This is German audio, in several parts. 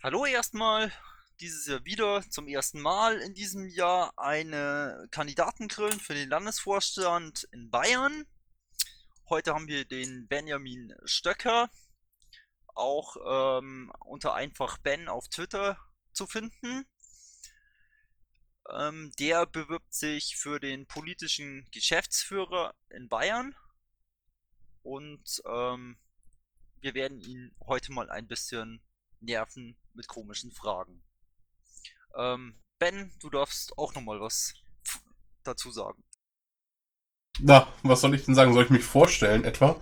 Hallo erstmal. Dieses Jahr wieder zum ersten Mal in diesem Jahr eine Kandidatengrillen für den Landesvorstand in Bayern. Heute haben wir den Benjamin Stöcker, auch ähm, unter einfach Ben auf Twitter zu finden. Ähm, der bewirbt sich für den politischen Geschäftsführer in Bayern und ähm, wir werden ihn heute mal ein bisschen nerven mit komischen Fragen. Ähm, ben, du darfst auch nochmal was dazu sagen. Na, was soll ich denn sagen? Soll ich mich vorstellen etwa?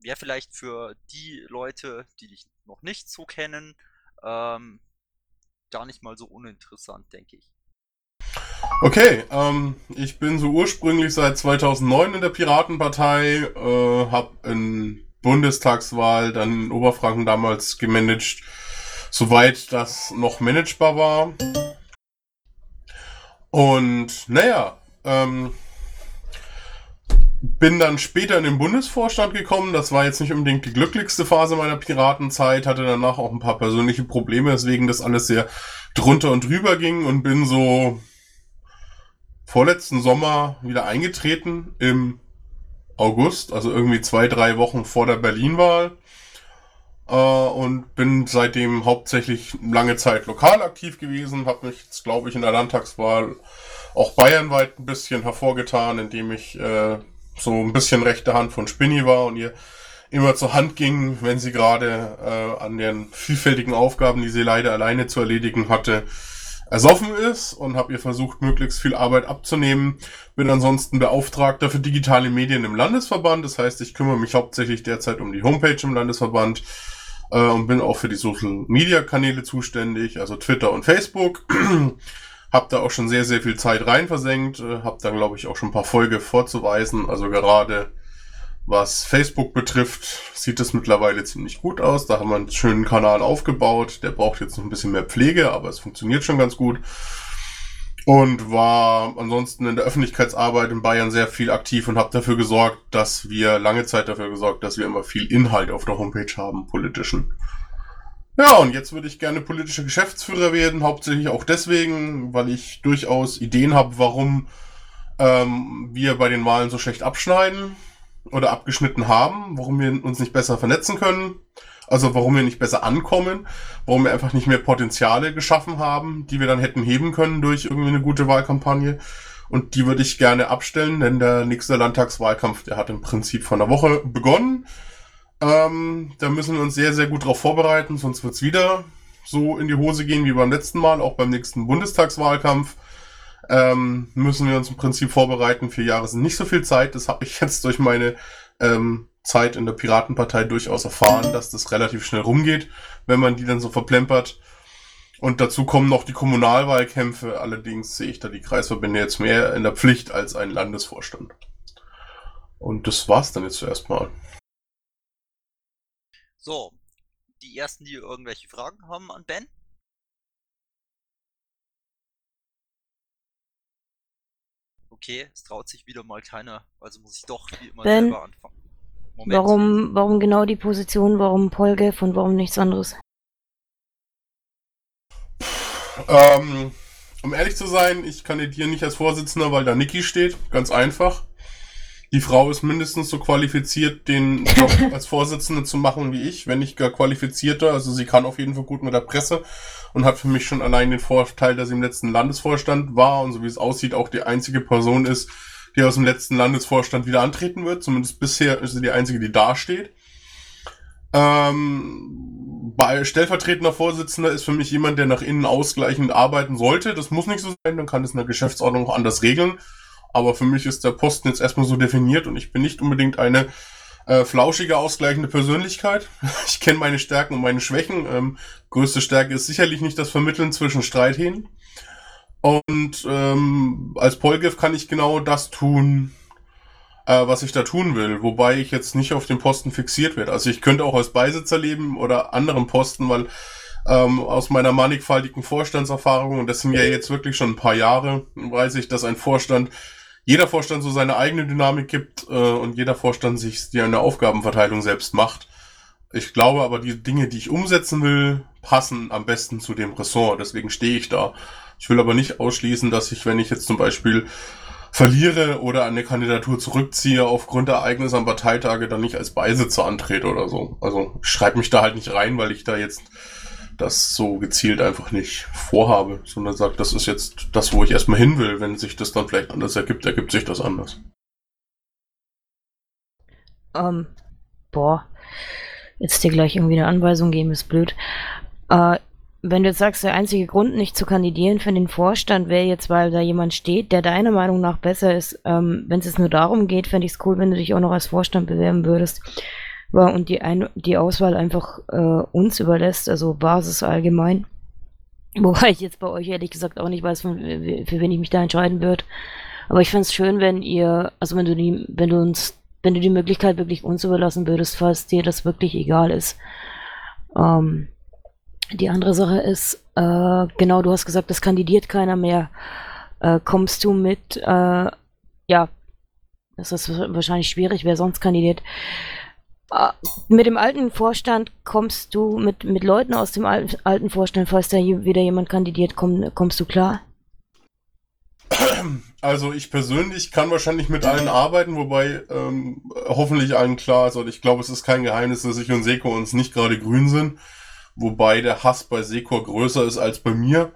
Wäre vielleicht für die Leute, die dich noch nicht so kennen, ähm, gar nicht mal so uninteressant, denke ich. Okay, ähm, ich bin so ursprünglich seit 2009 in der Piratenpartei, äh, habe in Bundestagswahl dann in Oberfranken damals gemanagt, soweit das noch managebar war. Und naja, ähm, bin dann später in den Bundesvorstand gekommen. Das war jetzt nicht unbedingt die glücklichste Phase meiner Piratenzeit, hatte danach auch ein paar persönliche Probleme, weswegen das alles sehr drunter und drüber ging und bin so vorletzten Sommer wieder eingetreten im August, also irgendwie zwei, drei Wochen vor der Berlin-Wahl. Äh, und bin seitdem hauptsächlich lange Zeit lokal aktiv gewesen, habe mich jetzt, glaube ich, in der Landtagswahl auch bayernweit ein bisschen hervorgetan, indem ich äh, so ein bisschen rechte Hand von Spinny war und ihr immer zur Hand ging, wenn sie gerade äh, an den vielfältigen Aufgaben, die sie leider alleine zu erledigen hatte, ersoffen ist und habe ihr versucht, möglichst viel Arbeit abzunehmen. Bin ansonsten Beauftragter für digitale Medien im Landesverband. Das heißt, ich kümmere mich hauptsächlich derzeit um die Homepage im Landesverband äh, und bin auch für die Social Media Kanäle zuständig, also Twitter und Facebook. hab da auch schon sehr, sehr viel Zeit rein versenkt. Äh, hab da, glaube ich, auch schon ein paar Folge vorzuweisen. Also gerade was Facebook betrifft, sieht es mittlerweile ziemlich gut aus. Da haben wir einen schönen Kanal aufgebaut. Der braucht jetzt noch ein bisschen mehr Pflege, aber es funktioniert schon ganz gut. Und war ansonsten in der Öffentlichkeitsarbeit in Bayern sehr viel aktiv und habe dafür gesorgt, dass wir lange Zeit dafür gesorgt, dass wir immer viel Inhalt auf der Homepage haben, politischen. Ja, und jetzt würde ich gerne politischer Geschäftsführer werden, hauptsächlich auch deswegen, weil ich durchaus Ideen habe, warum ähm, wir bei den Wahlen so schlecht abschneiden oder abgeschnitten haben, warum wir uns nicht besser vernetzen können, also warum wir nicht besser ankommen, warum wir einfach nicht mehr Potenziale geschaffen haben, die wir dann hätten heben können durch irgendwie eine gute Wahlkampagne. Und die würde ich gerne abstellen, denn der nächste Landtagswahlkampf, der hat im Prinzip von der Woche begonnen. Ähm, da müssen wir uns sehr, sehr gut darauf vorbereiten, sonst wird's wieder so in die Hose gehen wie beim letzten Mal, auch beim nächsten Bundestagswahlkampf ähm, müssen wir uns im Prinzip vorbereiten. Vier Jahre sind nicht so viel Zeit. Das habe ich jetzt durch meine ähm, Zeit in der Piratenpartei durchaus erfahren, dass das relativ schnell rumgeht, wenn man die dann so verplempert. Und dazu kommen noch die Kommunalwahlkämpfe. Allerdings sehe ich da die Kreisverbände jetzt mehr in der Pflicht als ein Landesvorstand. Und das war's dann jetzt zuerst mal. So, die ersten, die irgendwelche Fragen haben an Ben? okay, es traut sich wieder mal keiner, also muss ich doch wie immer ben, selber anfangen. Moment. Warum, warum genau die Position, warum Polgef und warum nichts anderes? Ähm, um ehrlich zu sein, ich kandidiere nicht als Vorsitzender, weil da Niki steht. Ganz einfach. Die Frau ist mindestens so qualifiziert, den Job als Vorsitzende zu machen wie ich, wenn nicht gar qualifizierter. Also sie kann auf jeden Fall gut mit der Presse und hat für mich schon allein den Vorteil, dass sie im letzten Landesvorstand war und so wie es aussieht auch die einzige Person ist, die aus dem letzten Landesvorstand wieder antreten wird. Zumindest bisher ist sie die einzige, die dasteht. Ähm, bei stellvertretender Vorsitzender ist für mich jemand, der nach innen ausgleichend arbeiten sollte. Das muss nicht so sein, dann kann es in der Geschäftsordnung auch anders regeln. Aber für mich ist der Posten jetzt erstmal so definiert und ich bin nicht unbedingt eine äh, flauschige, ausgleichende Persönlichkeit. Ich kenne meine Stärken und meine Schwächen. Ähm, größte Stärke ist sicherlich nicht das Vermitteln zwischen Streithähnen. Und ähm, als Polgef kann ich genau das tun, äh, was ich da tun will. Wobei ich jetzt nicht auf den Posten fixiert werde. Also ich könnte auch als Beisitzer leben oder anderen Posten, weil ähm, aus meiner mannigfaltigen Vorstandserfahrung, und das sind ja jetzt wirklich schon ein paar Jahre, weiß ich, dass ein Vorstand jeder Vorstand so seine eigene Dynamik gibt äh, und jeder Vorstand sich die eine Aufgabenverteilung selbst macht. Ich glaube aber, die Dinge, die ich umsetzen will, passen am besten zu dem Ressort. Deswegen stehe ich da. Ich will aber nicht ausschließen, dass ich, wenn ich jetzt zum Beispiel verliere oder eine Kandidatur zurückziehe aufgrund der Ereignisse am Parteitage, dann nicht als Beisitzer antrete oder so. Also ich schreibe mich da halt nicht rein, weil ich da jetzt das so gezielt einfach nicht vorhabe, sondern sage, das ist jetzt das, wo ich erstmal hin will. Wenn sich das dann vielleicht anders ergibt, ergibt sich das anders. Ähm, boah, jetzt dir gleich irgendwie eine Anweisung geben, ist blöd. Äh, wenn du jetzt sagst, der einzige Grund, nicht zu kandidieren für den Vorstand, wäre jetzt, weil da jemand steht, der deiner Meinung nach besser ist. Ähm, wenn es jetzt nur darum geht, fände ich es cool, wenn du dich auch noch als Vorstand bewerben würdest. Ja, und die, Ein die Auswahl einfach äh, uns überlässt, also Basis allgemein. Wobei ich jetzt bei euch ehrlich gesagt auch nicht weiß, für, für wen ich mich da entscheiden würde. Aber ich fände es schön, wenn ihr, also wenn du die, wenn du uns, wenn du die Möglichkeit wirklich uns überlassen würdest, falls dir das wirklich egal ist. Ähm, die andere Sache ist, äh, genau, du hast gesagt, es kandidiert keiner mehr. Äh, kommst du mit, äh, ja, das ist wahrscheinlich schwierig, wer sonst kandidiert. Äh, mit dem alten Vorstand kommst du, mit, mit Leuten aus dem alten, alten Vorstand, falls da wieder jemand kandidiert, komm, kommst du klar? Also ich persönlich kann wahrscheinlich mit allen arbeiten, wobei ähm, hoffentlich allen klar ist, und ich glaube, es ist kein Geheimnis, dass ich und Seko uns nicht gerade grün sind wobei der Hass bei Sekor größer ist als bei mir.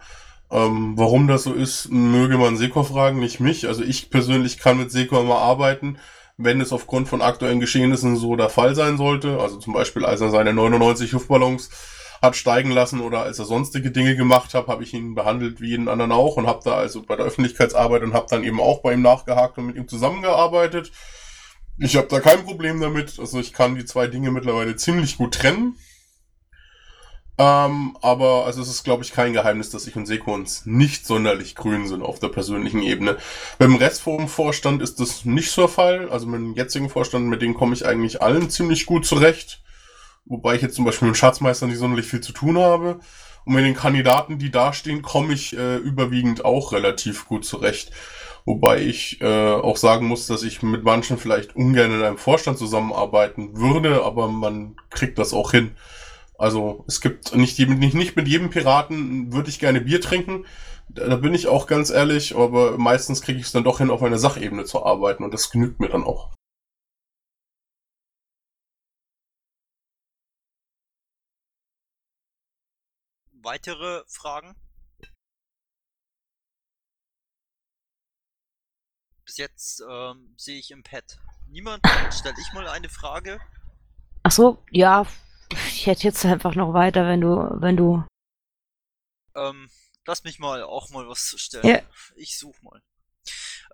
Ähm, warum das so ist, möge man Sekor fragen, nicht mich. Also ich persönlich kann mit Sekor immer arbeiten, wenn es aufgrund von aktuellen Geschehnissen so der Fall sein sollte. Also zum Beispiel, als er seine 99 Luftballons hat steigen lassen oder als er sonstige Dinge gemacht hat, habe ich ihn behandelt wie jeden anderen auch und habe da also bei der Öffentlichkeitsarbeit und habe dann eben auch bei ihm nachgehakt und mit ihm zusammengearbeitet. Ich habe da kein Problem damit. Also ich kann die zwei Dinge mittlerweile ziemlich gut trennen. Ähm, aber also es ist, glaube ich, kein Geheimnis, dass ich und Seko uns nicht sonderlich grün sind auf der persönlichen Ebene. Beim Restforum-Vorstand ist das nicht so der Fall. Also mit dem jetzigen Vorstand, mit dem komme ich eigentlich allen ziemlich gut zurecht. Wobei ich jetzt zum Beispiel mit dem Schatzmeister nicht sonderlich viel zu tun habe. Und mit den Kandidaten, die dastehen, komme ich äh, überwiegend auch relativ gut zurecht. Wobei ich äh, auch sagen muss, dass ich mit manchen vielleicht ungern in einem Vorstand zusammenarbeiten würde, aber man kriegt das auch hin. Also es gibt nicht, nicht, nicht mit jedem Piraten würde ich gerne Bier trinken. Da, da bin ich auch ganz ehrlich, aber meistens kriege ich es dann doch hin, auf einer Sachebene zu arbeiten und das genügt mir dann auch. Weitere Fragen? Bis jetzt ähm, sehe ich im Pad niemand. Stelle ich mal eine Frage. Ach so, ja, ich hätte jetzt einfach noch weiter, wenn du, wenn du. Ähm, lass mich mal auch mal was stellen. Ja. Ich such mal.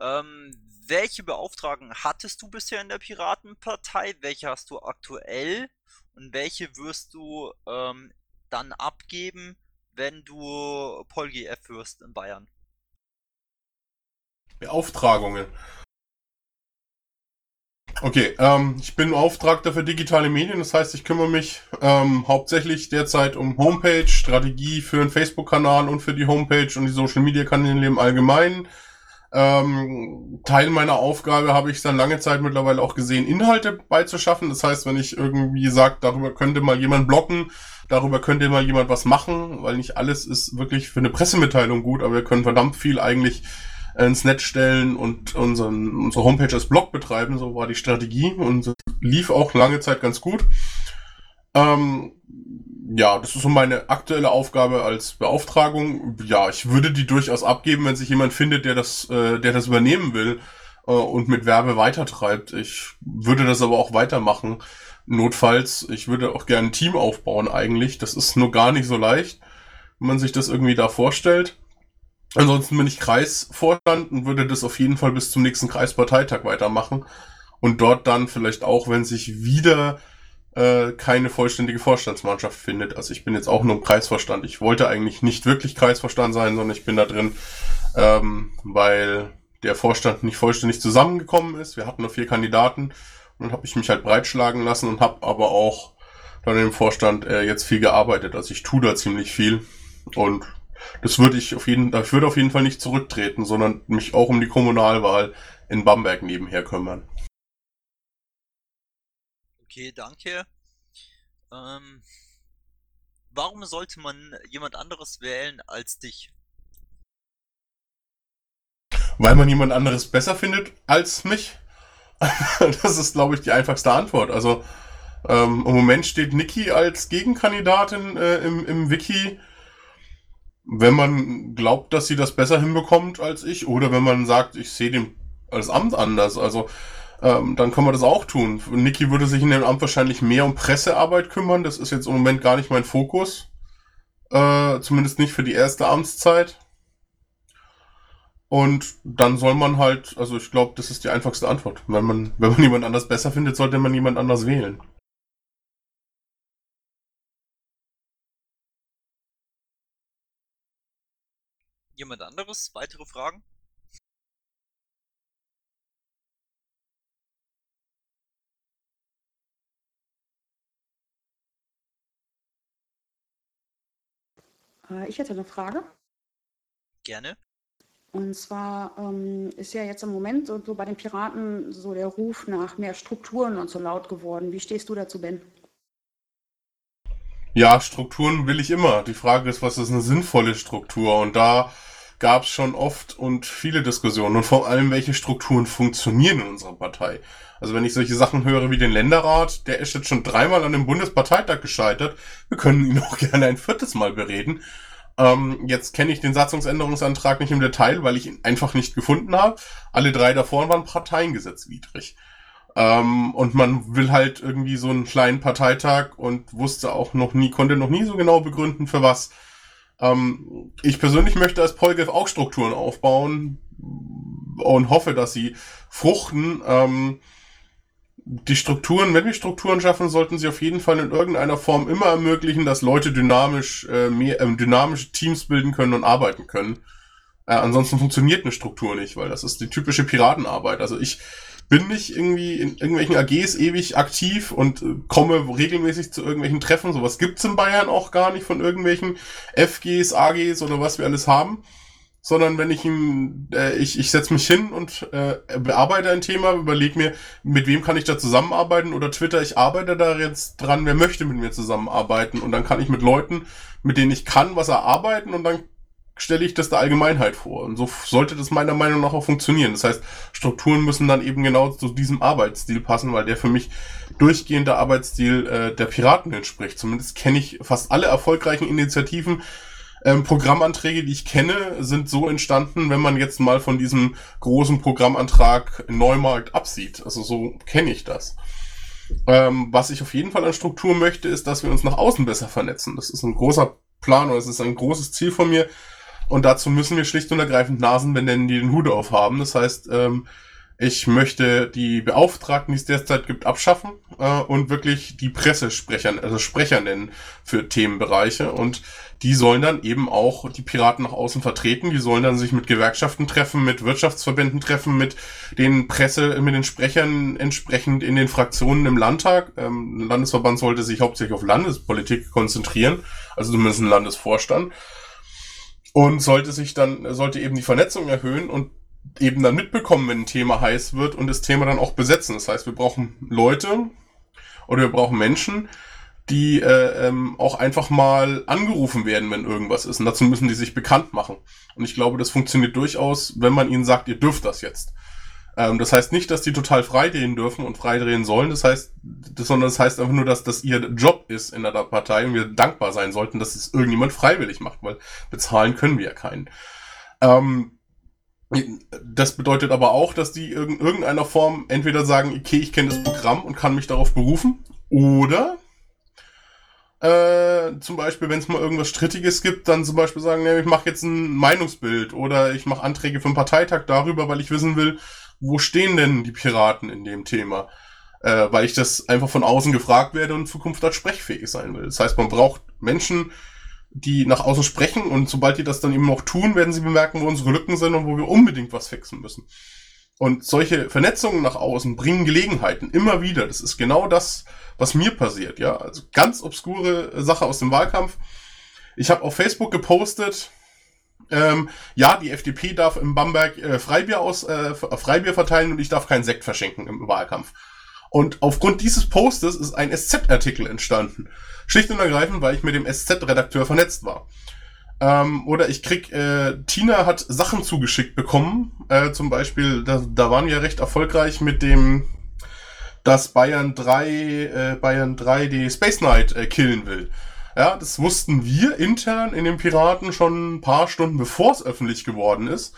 Ähm, welche Beauftragten hattest du bisher in der Piratenpartei? Welche hast du aktuell? Und welche wirst du ähm, dann abgeben, wenn du PolGF wirst in Bayern? Beauftragungen. Okay, ähm, ich bin Beauftragter für digitale Medien, das heißt, ich kümmere mich ähm, hauptsächlich derzeit um Homepage, Strategie für einen Facebook-Kanal und für die Homepage und die Social-Media-Kanäle im Allgemeinen. Ähm, Teil meiner Aufgabe habe ich dann lange Zeit mittlerweile auch gesehen, Inhalte beizuschaffen. Das heißt, wenn ich irgendwie sage, darüber könnte mal jemand blocken, darüber könnte mal jemand was machen, weil nicht alles ist wirklich für eine Pressemitteilung gut, aber wir können verdammt viel eigentlich ins Netz stellen und unseren, unsere Homepage als Blog betreiben. So war die Strategie und lief auch lange Zeit ganz gut. Ähm, ja, das ist so meine aktuelle Aufgabe als Beauftragung. Ja, ich würde die durchaus abgeben, wenn sich jemand findet, der das, äh, der das übernehmen will äh, und mit Werbe weitertreibt. Ich würde das aber auch weitermachen. Notfalls, ich würde auch gerne ein Team aufbauen eigentlich. Das ist nur gar nicht so leicht, wenn man sich das irgendwie da vorstellt. Ansonsten bin ich Kreisvorstand und würde das auf jeden Fall bis zum nächsten Kreisparteitag weitermachen. Und dort dann vielleicht auch, wenn sich wieder äh, keine vollständige Vorstandsmannschaft findet. Also ich bin jetzt auch nur im Kreisvorstand. Ich wollte eigentlich nicht wirklich Kreisvorstand sein, sondern ich bin da drin, ähm, weil der Vorstand nicht vollständig zusammengekommen ist. Wir hatten nur vier Kandidaten und dann habe ich mich halt breitschlagen lassen und habe aber auch dann im Vorstand äh, jetzt viel gearbeitet. Also ich tue da ziemlich viel und das würde ich auf jeden, ich würde auf jeden Fall nicht zurücktreten, sondern mich auch um die Kommunalwahl in Bamberg nebenher kümmern. Okay, danke. Ähm, warum sollte man jemand anderes wählen als dich? Weil man jemand anderes besser findet als mich. das ist, glaube ich, die einfachste Antwort. Also ähm, im Moment steht Niki als Gegenkandidatin äh, im, im Wiki. Wenn man glaubt, dass sie das besser hinbekommt als ich, oder wenn man sagt, ich sehe den als Amt anders, also ähm, dann kann man das auch tun. Niki würde sich in dem Amt wahrscheinlich mehr um Pressearbeit kümmern. Das ist jetzt im Moment gar nicht mein Fokus. Äh, zumindest nicht für die erste Amtszeit. Und dann soll man halt, also ich glaube, das ist die einfachste Antwort. Wenn man, wenn man jemand anders besser findet, sollte man jemand anders wählen. Jemand anderes? Weitere Fragen? Äh, Ich hätte eine Frage. Gerne. Und zwar ähm, ist ja jetzt im Moment so, so bei den Piraten so der Ruf nach mehr Strukturen und so laut geworden. Wie stehst du dazu, Ben? Ja, Strukturen will ich immer. Die Frage ist, was ist eine sinnvolle Struktur? Und da gab es schon oft und viele Diskussionen. Und vor allem, welche Strukturen funktionieren in unserer Partei. Also wenn ich solche Sachen höre wie den Länderrat, der ist jetzt schon dreimal an dem Bundesparteitag gescheitert. Wir können ihn auch gerne ein viertes Mal bereden. Ähm, jetzt kenne ich den Satzungsänderungsantrag nicht im Detail, weil ich ihn einfach nicht gefunden habe. Alle drei davor waren parteiengesetzwidrig. Ähm, und man will halt irgendwie so einen kleinen Parteitag und wusste auch noch nie, konnte noch nie so genau begründen, für was. Ähm, ich persönlich möchte als Polgef auch Strukturen aufbauen und hoffe, dass sie fruchten. Ähm, die Strukturen, wenn wir Strukturen schaffen, sollten sie auf jeden Fall in irgendeiner Form immer ermöglichen, dass Leute dynamisch äh, mehr, äh, dynamische Teams bilden können und arbeiten können. Äh, ansonsten funktioniert eine Struktur nicht, weil das ist die typische Piratenarbeit. Also ich bin nicht irgendwie in irgendwelchen AGs ewig aktiv und äh, komme regelmäßig zu irgendwelchen Treffen. Sowas gibt's in Bayern auch gar nicht von irgendwelchen FGs, AGs oder was wir alles haben sondern wenn ich ihm, äh, ich, ich setze mich hin und äh, bearbeite ein Thema, überlege mir, mit wem kann ich da zusammenarbeiten oder Twitter, ich arbeite da jetzt dran, wer möchte mit mir zusammenarbeiten und dann kann ich mit Leuten, mit denen ich kann, was erarbeiten und dann stelle ich das der Allgemeinheit vor. Und so sollte das meiner Meinung nach auch funktionieren. Das heißt, Strukturen müssen dann eben genau zu diesem Arbeitsstil passen, weil der für mich durchgehende Arbeitsstil äh, der Piraten entspricht. Zumindest kenne ich fast alle erfolgreichen Initiativen, ähm, Programmanträge, die ich kenne, sind so entstanden, wenn man jetzt mal von diesem großen Programmantrag Neumarkt absieht. Also so kenne ich das. Ähm, was ich auf jeden Fall an Struktur möchte, ist, dass wir uns nach außen besser vernetzen. Das ist ein großer Plan oder es ist ein großes Ziel von mir. Und dazu müssen wir schlicht und ergreifend Nasen benennen, die den Hut aufhaben. Das heißt, ähm, ich möchte die Beauftragten, die es derzeit gibt, abschaffen äh, und wirklich die Pressesprecher, also Sprecher nennen für Themenbereiche. Und die sollen dann eben auch die Piraten nach außen vertreten. Die sollen dann sich mit Gewerkschaften treffen, mit Wirtschaftsverbänden treffen, mit den Presse, mit den Sprechern entsprechend in den Fraktionen im Landtag. Ähm, ein Landesverband sollte sich hauptsächlich auf Landespolitik konzentrieren, also zumindest ein Landesvorstand. Und sollte sich dann, sollte eben die Vernetzung erhöhen und eben dann mitbekommen, wenn ein Thema heiß wird und das Thema dann auch besetzen. Das heißt, wir brauchen Leute oder wir brauchen Menschen, die äh, ähm, auch einfach mal angerufen werden, wenn irgendwas ist. Und dazu müssen die sich bekannt machen. Und ich glaube, das funktioniert durchaus, wenn man ihnen sagt, ihr dürft das jetzt. Ähm, das heißt nicht, dass die total freidrehen dürfen und freidrehen sollen. Das heißt, das, sondern das heißt einfach nur, dass das ihr Job ist in der Partei und wir dankbar sein sollten, dass es irgendjemand freiwillig macht, weil bezahlen können wir ja keinen. Ähm, das bedeutet aber auch, dass die in irgendeiner Form entweder sagen, okay, ich kenne das Programm und kann mich darauf berufen, oder äh, zum Beispiel, wenn es mal irgendwas Strittiges gibt, dann zum Beispiel sagen, ja, ich mache jetzt ein Meinungsbild oder ich mache Anträge für einen Parteitag darüber, weil ich wissen will, wo stehen denn die Piraten in dem Thema? Äh, weil ich das einfach von außen gefragt werde und in Zukunft als sprechfähig sein will. Das heißt, man braucht Menschen, die nach außen sprechen und sobald die das dann eben auch tun, werden sie bemerken, wo unsere Lücken sind und wo wir unbedingt was fixen müssen. Und solche Vernetzungen nach außen bringen Gelegenheiten immer wieder. Das ist genau das, was mir passiert, ja. Also ganz obskure Sache aus dem Wahlkampf. Ich habe auf Facebook gepostet, ähm, ja, die FDP darf im Bamberg äh, Freibier aus äh, Freibier verteilen und ich darf keinen Sekt verschenken im Wahlkampf. Und aufgrund dieses Postes ist ein SZ-Artikel entstanden. Schlicht und ergreifend, weil ich mit dem SZ-Redakteur vernetzt war. Ähm, oder ich krieg, äh, Tina hat Sachen zugeschickt bekommen. Äh, zum Beispiel, da, da waren wir recht erfolgreich mit dem, dass Bayern 3, äh, Bayern 3 die Space Knight äh, killen will. Ja, das wussten wir intern in den Piraten schon ein paar Stunden bevor es öffentlich geworden ist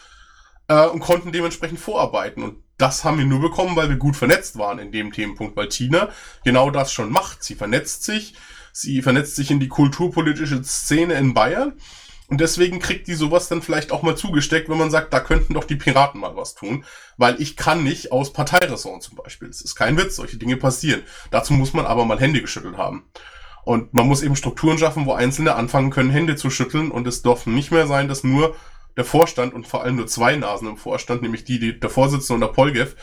äh, und konnten dementsprechend vorarbeiten. Und das haben wir nur bekommen, weil wir gut vernetzt waren in dem Themenpunkt, weil Tina genau das schon macht. Sie vernetzt sich, sie vernetzt sich in die kulturpolitische Szene in Bayern und deswegen kriegt die sowas dann vielleicht auch mal zugesteckt, wenn man sagt, da könnten doch die Piraten mal was tun. Weil ich kann nicht aus Parteiressort zum Beispiel. Das ist kein Witz, solche Dinge passieren. Dazu muss man aber mal Hände geschüttelt haben. Und man muss eben Strukturen schaffen, wo Einzelne anfangen können, Hände zu schütteln. Und es darf nicht mehr sein, dass nur der Vorstand und vor allem nur zwei Nasen im Vorstand, nämlich die, die der Vorsitzende und der Polgev,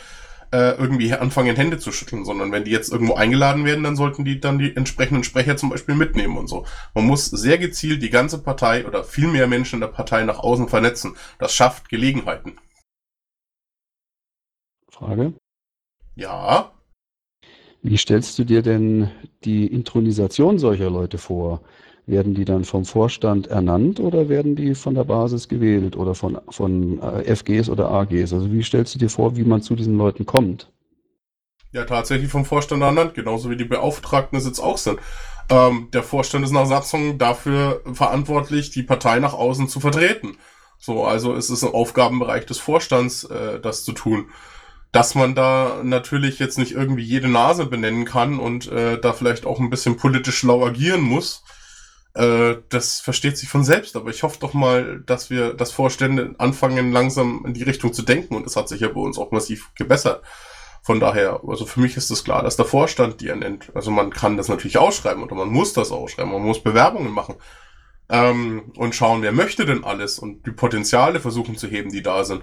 äh, irgendwie anfangen, Hände zu schütteln, sondern wenn die jetzt irgendwo eingeladen werden, dann sollten die dann die entsprechenden Sprecher zum Beispiel mitnehmen und so. Man muss sehr gezielt die ganze Partei oder viel mehr Menschen in der Partei nach außen vernetzen. Das schafft Gelegenheiten. Frage? Ja. Wie stellst du dir denn die Intronisation solcher Leute vor? Werden die dann vom Vorstand ernannt oder werden die von der Basis gewählt oder von, von äh, FGs oder AGs? Also wie stellst du dir vor, wie man zu diesen Leuten kommt? Ja, tatsächlich vom Vorstand ernannt, genauso wie die Beauftragten es jetzt auch sind. Ähm, der Vorstand ist nach Satzung dafür verantwortlich, die Partei nach außen zu vertreten. So, also es ist ein Aufgabenbereich des Vorstands, äh, das zu tun. Dass man da natürlich jetzt nicht irgendwie jede Nase benennen kann und äh, da vielleicht auch ein bisschen politisch schlau agieren muss, äh, das versteht sich von selbst, aber ich hoffe doch mal, dass wir das Vorstände anfangen, langsam in die Richtung zu denken und es hat sich ja bei uns auch massiv gebessert. Von daher, also für mich ist es das klar, dass der Vorstand die ernennt. Also man kann das natürlich ausschreiben oder man muss das ausschreiben, man muss Bewerbungen machen ähm, und schauen, wer möchte denn alles und die Potenziale versuchen zu heben, die da sind.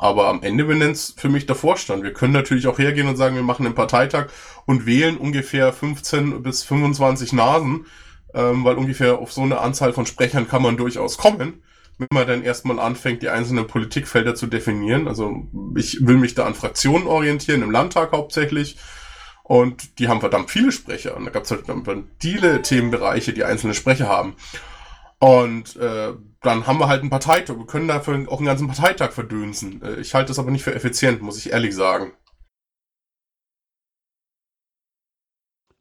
Aber am Ende benennt es für mich der Vorstand. Wir können natürlich auch hergehen und sagen, wir machen einen Parteitag und wählen ungefähr 15 bis 25 Nasen, ähm, weil ungefähr auf so eine Anzahl von Sprechern kann man durchaus kommen, wenn man dann erstmal anfängt, die einzelnen Politikfelder zu definieren. Also ich will mich da an Fraktionen orientieren, im Landtag hauptsächlich. Und die haben verdammt viele Sprecher. Und da gab es halt viele Themenbereiche, die einzelne Sprecher haben. Und äh, dann haben wir halt einen Parteitag. Wir können dafür auch einen ganzen Parteitag verdönsen. Äh, ich halte das aber nicht für effizient, muss ich ehrlich sagen.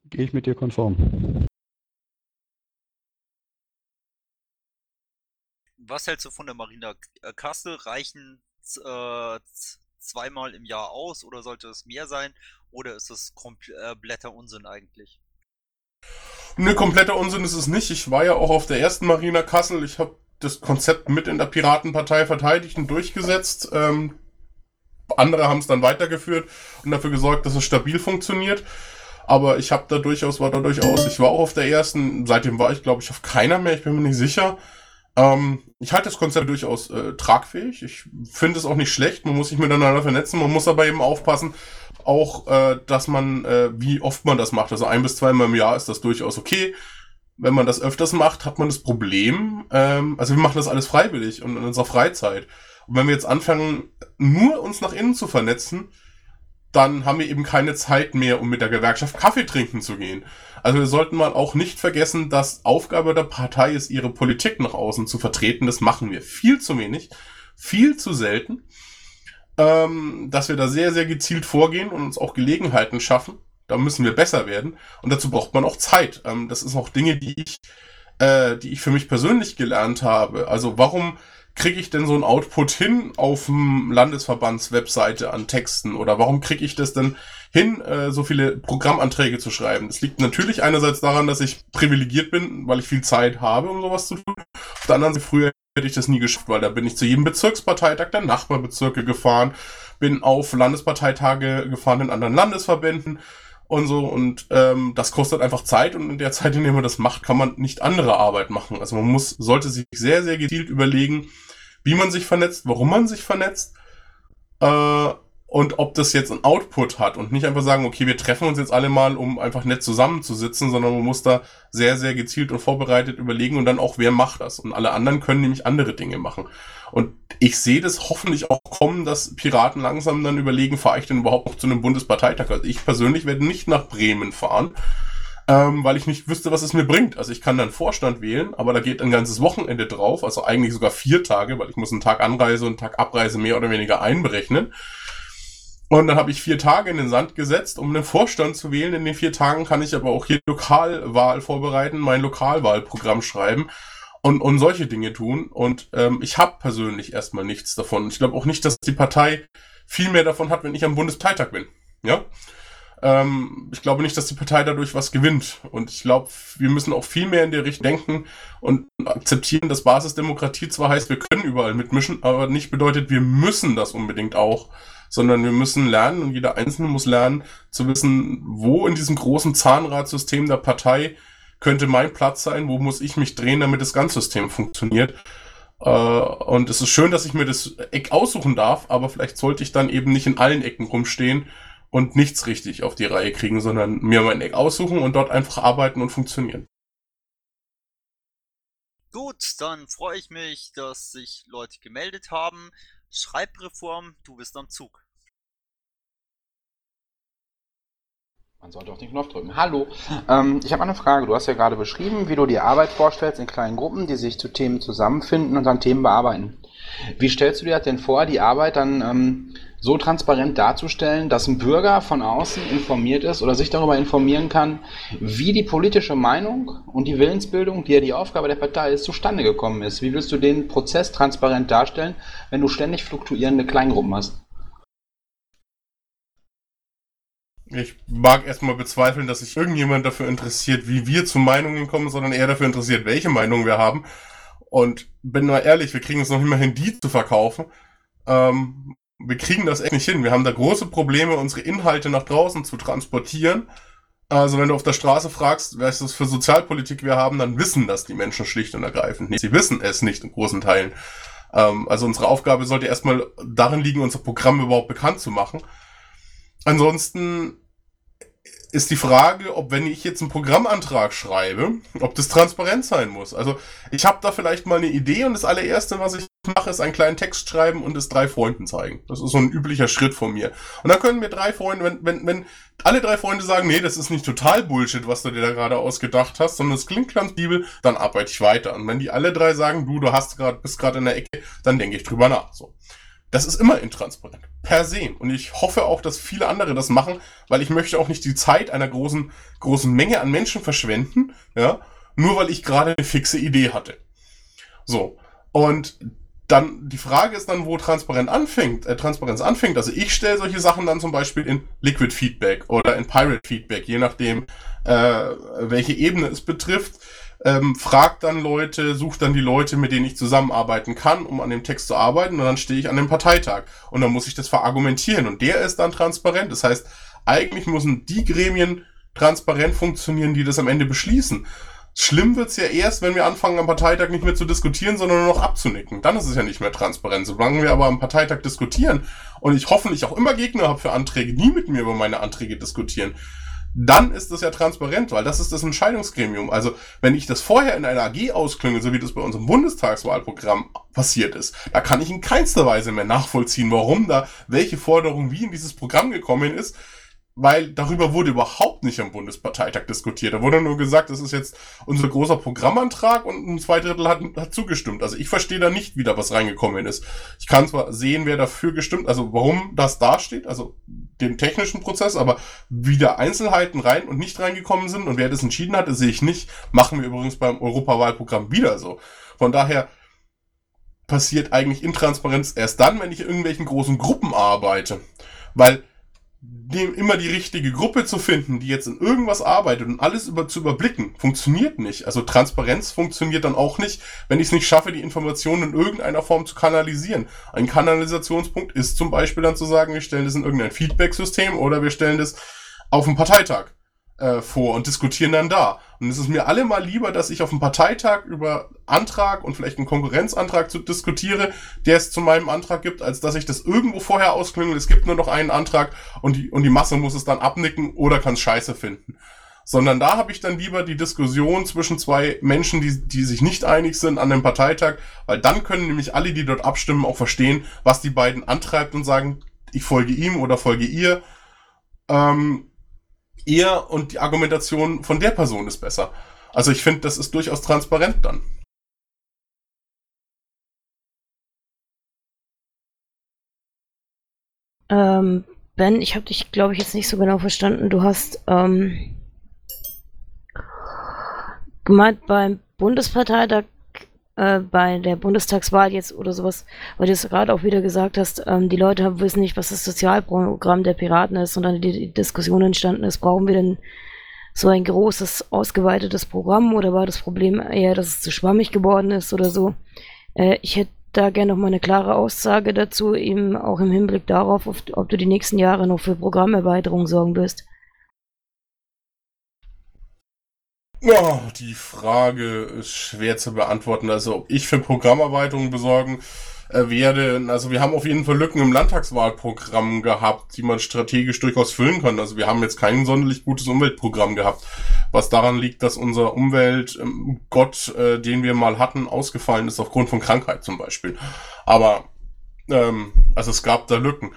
Gehe ich mit dir konform. was hältst du von der Marina äh, Kassel? Reichen äh, zweimal im Jahr aus oder sollte es mehr sein? Oder ist es kompletter Unsinn eigentlich? Ne, kompletter Unsinn ist es nicht. Ich war ja auch auf der ersten Marina Kassel. Ich habe das Konzept mit in der Piratenpartei verteidigt und durchgesetzt. Ähm, andere haben es dann weitergeführt und dafür gesorgt, dass es stabil funktioniert. Aber ich habe da durchaus, war da durchaus, ich war auch auf der ersten, seitdem war ich, glaube ich, auf keiner mehr, ich bin mir nicht sicher. Ähm, ich halte das Konzept durchaus äh, tragfähig. Ich finde es auch nicht schlecht. Man muss sich miteinander vernetzen. Man muss aber eben aufpassen, auch, äh, dass man, äh, wie oft man das macht. Also ein bis zweimal im Jahr ist das durchaus okay. Wenn man das öfters macht, hat man das Problem. Ähm, also wir machen das alles freiwillig und in unserer Freizeit. Und wenn wir jetzt anfangen, nur uns nach innen zu vernetzen, dann haben wir eben keine Zeit mehr, um mit der Gewerkschaft Kaffee trinken zu gehen. Also wir sollten mal auch nicht vergessen, dass Aufgabe der Partei ist, ihre Politik nach außen zu vertreten. Das machen wir viel zu wenig, viel zu selten. Ähm, dass wir da sehr, sehr gezielt vorgehen und uns auch Gelegenheiten schaffen. Da müssen wir besser werden. Und dazu braucht man auch Zeit. Ähm, das ist auch Dinge, die ich, äh, die ich für mich persönlich gelernt habe. Also warum kriege ich denn so ein Output hin auf dem Landesverbands-Webseite an Texten? Oder warum kriege ich das denn hin, äh, so viele Programmanträge zu schreiben? Das liegt natürlich einerseits daran, dass ich privilegiert bin, weil ich viel Zeit habe, um sowas zu tun. Auf der anderen Seite, früher hätte ich das nie geschafft, weil da bin ich zu jedem Bezirksparteitag der Nachbarbezirke gefahren, bin auf Landesparteitage gefahren in anderen Landesverbänden und so. Und ähm, das kostet einfach Zeit und in der Zeit, in der man das macht, kann man nicht andere Arbeit machen. Also man muss, sollte sich sehr, sehr gezielt überlegen, wie man sich vernetzt, warum man sich vernetzt. Äh, und ob das jetzt ein Output hat und nicht einfach sagen, okay, wir treffen uns jetzt alle mal, um einfach nett zusammenzusitzen, sondern man muss da sehr, sehr gezielt und vorbereitet überlegen und dann auch, wer macht das. Und alle anderen können nämlich andere Dinge machen. Und ich sehe das hoffentlich auch kommen, dass Piraten langsam dann überlegen, fahre ich denn überhaupt noch zu einem Bundesparteitag? Also ich persönlich werde nicht nach Bremen fahren, ähm, weil ich nicht wüsste, was es mir bringt. Also ich kann dann Vorstand wählen, aber da geht ein ganzes Wochenende drauf, also eigentlich sogar vier Tage, weil ich muss einen Tag Anreise und einen Tag Abreise mehr oder weniger einberechnen. Und dann habe ich vier Tage in den Sand gesetzt, um einen Vorstand zu wählen. In den vier Tagen kann ich aber auch hier Lokalwahl vorbereiten, mein Lokalwahlprogramm schreiben und, und solche Dinge tun. Und ähm, ich habe persönlich erstmal nichts davon. Ich glaube auch nicht, dass die Partei viel mehr davon hat, wenn ich am Bundesparteitag bin. Ja. Ähm, ich glaube nicht, dass die Partei dadurch was gewinnt. Und ich glaube, wir müssen auch viel mehr in der Richtung denken und akzeptieren, dass Basisdemokratie zwar heißt, wir können überall mitmischen, aber nicht bedeutet, wir müssen das unbedingt auch sondern wir müssen lernen und jeder Einzelne muss lernen zu wissen, wo in diesem großen Zahnradsystem der Partei könnte mein Platz sein, wo muss ich mich drehen, damit das ganze System funktioniert. Äh, und es ist schön, dass ich mir das Eck aussuchen darf, aber vielleicht sollte ich dann eben nicht in allen Ecken rumstehen und nichts richtig auf die Reihe kriegen, sondern mir mein Eck aussuchen und dort einfach arbeiten und funktionieren. Gut, dann freue ich mich, dass sich Leute gemeldet haben. Schreibreform, du bist am Zug. Man sollte auf den Knopf drücken. Hallo, ähm, ich habe eine Frage. Du hast ja gerade beschrieben, wie du die Arbeit vorstellst in kleinen Gruppen, die sich zu Themen zusammenfinden und dann Themen bearbeiten. Wie stellst du dir das denn vor, die Arbeit dann ähm, so transparent darzustellen, dass ein Bürger von außen informiert ist oder sich darüber informieren kann, wie die politische Meinung und die Willensbildung, die ja die Aufgabe der Partei ist, zustande gekommen ist? Wie willst du den Prozess transparent darstellen, wenn du ständig fluktuierende Kleingruppen hast? Ich mag erstmal bezweifeln, dass sich irgendjemand dafür interessiert, wie wir zu Meinungen kommen, sondern eher dafür interessiert, welche Meinungen wir haben. Und bin mal ehrlich, wir kriegen es noch nicht mal hin, die zu verkaufen. Ähm, wir kriegen das echt nicht hin. Wir haben da große Probleme, unsere Inhalte nach draußen zu transportieren. Also wenn du auf der Straße fragst, was das für Sozialpolitik wir haben, dann wissen das die Menschen schlicht und ergreifend nicht. Sie wissen es nicht in großen Teilen. Ähm, also unsere Aufgabe sollte erstmal darin liegen, unser Programm überhaupt bekannt zu machen. Ansonsten ist die Frage, ob wenn ich jetzt einen Programmantrag schreibe, ob das transparent sein muss. Also ich habe da vielleicht mal eine Idee und das allererste, was ich mache, ist einen kleinen Text schreiben und es drei Freunden zeigen. Das ist so ein üblicher Schritt von mir. Und dann können mir drei Freunde, wenn, wenn, wenn alle drei Freunde sagen, nee, das ist nicht total Bullshit, was du dir da gerade ausgedacht hast, sondern es klingt ganz liebel, dann arbeite ich weiter. Und wenn die alle drei sagen, du, du hast gerade, bist gerade in der Ecke, dann denke ich drüber nach. So. Das ist immer intransparent. Per se. Und ich hoffe auch, dass viele andere das machen, weil ich möchte auch nicht die Zeit einer großen, großen Menge an Menschen verschwenden, ja, nur weil ich gerade eine fixe Idee hatte. So. Und dann, die Frage ist dann, wo Transparenz anfängt, äh, Transparenz anfängt. Also ich stelle solche Sachen dann zum Beispiel in Liquid Feedback oder in Pirate Feedback, je nachdem, äh, welche Ebene es betrifft ähm, fragt dann Leute, sucht dann die Leute, mit denen ich zusammenarbeiten kann, um an dem Text zu arbeiten und dann stehe ich an dem Parteitag und dann muss ich das verargumentieren und der ist dann transparent. Das heißt, eigentlich müssen die Gremien transparent funktionieren, die das am Ende beschließen. Schlimm wird's ja erst, wenn wir anfangen, am Parteitag nicht mehr zu diskutieren, sondern nur noch abzunicken. Dann ist es ja nicht mehr transparent. Solange wir aber am Parteitag diskutieren und ich hoffentlich auch immer Gegner habe für Anträge, die mit mir über meine Anträge diskutieren, dann ist das ja transparent, weil das ist das Entscheidungsgremium. Also wenn ich das vorher in einer AG ausklünge, so wie das bei unserem Bundestagswahlprogramm passiert ist, da kann ich in keinster Weise mehr nachvollziehen, warum da welche Forderung wie in dieses Programm gekommen ist, weil darüber wurde überhaupt nicht am Bundesparteitag diskutiert. Da wurde nur gesagt, das ist jetzt unser großer Programmantrag und ein zwei Drittel hat, hat zugestimmt. Also ich verstehe da nicht, wie da was reingekommen ist. Ich kann zwar sehen, wer dafür gestimmt, also warum das dasteht, also den technischen Prozess, aber wie da Einzelheiten rein und nicht reingekommen sind und wer das entschieden hat, das sehe ich nicht. Machen wir übrigens beim Europawahlprogramm wieder so. Von daher passiert eigentlich Intransparenz erst dann, wenn ich in irgendwelchen großen Gruppen arbeite. Weil dem immer die richtige Gruppe zu finden, die jetzt in irgendwas arbeitet und alles über, zu überblicken, funktioniert nicht. Also Transparenz funktioniert dann auch nicht, wenn ich es nicht schaffe, die Informationen in irgendeiner Form zu kanalisieren. Ein Kanalisationspunkt ist zum Beispiel dann zu sagen, wir stellen das in irgendein Feedback-System oder wir stellen das auf einen Parteitag. äh, vor und diskutieren dann da. Und es ist mir allemal lieber, dass ich auf dem Parteitag über Antrag und vielleicht einen Konkurrenzantrag zu diskutiere, der es zu meinem Antrag gibt, als dass ich das irgendwo vorher ausklingel. Es gibt nur noch einen Antrag und die, und die Masse muss es dann abnicken oder kann es scheiße finden. Sondern da habe ich dann lieber die Diskussion zwischen zwei Menschen, die, die sich nicht einig sind an dem Parteitag, weil dann können nämlich alle, die dort abstimmen, auch verstehen, was die beiden antreibt und sagen, ich folge ihm oder folge ihr. Ähm, er und die Argumentation von der Person ist besser. Also ich finde, das ist durchaus transparent dann. Ähm, ben, ich habe dich, glaube ich, jetzt nicht so genau verstanden. Du hast ähm, gemeint, beim Bundesparteitag äh, bei der Bundestagswahl jetzt oder sowas, weil du es gerade auch wieder gesagt hast, ähm, die Leute haben, wissen nicht, was das Sozialprogramm der Piraten ist, sondern die, die Diskussion entstanden ist, brauchen wir denn so ein großes, ausgeweitetes Programm oder war das Problem eher, dass es zu schwammig geworden ist oder so? Äh, ich hätte da gerne noch mal eine klare Aussage dazu, eben auch im Hinblick darauf, ob, ob du die nächsten Jahre noch für Programmerweiterung sorgen wirst. Ja, die Frage ist schwer zu beantworten. Also, ob ich für Programmerweiterungen besorgen äh, werde. Also, wir haben auf jeden Fall Lücken im Landtagswahlprogramm gehabt, die man strategisch durchaus füllen kann. Also, wir haben jetzt kein sonderlich gutes Umweltprogramm gehabt, was daran liegt, dass unser Umweltgott, ähm, äh, den wir mal hatten, ausgefallen ist aufgrund von Krankheit zum Beispiel. Aber, ähm, also es gab da Lücken.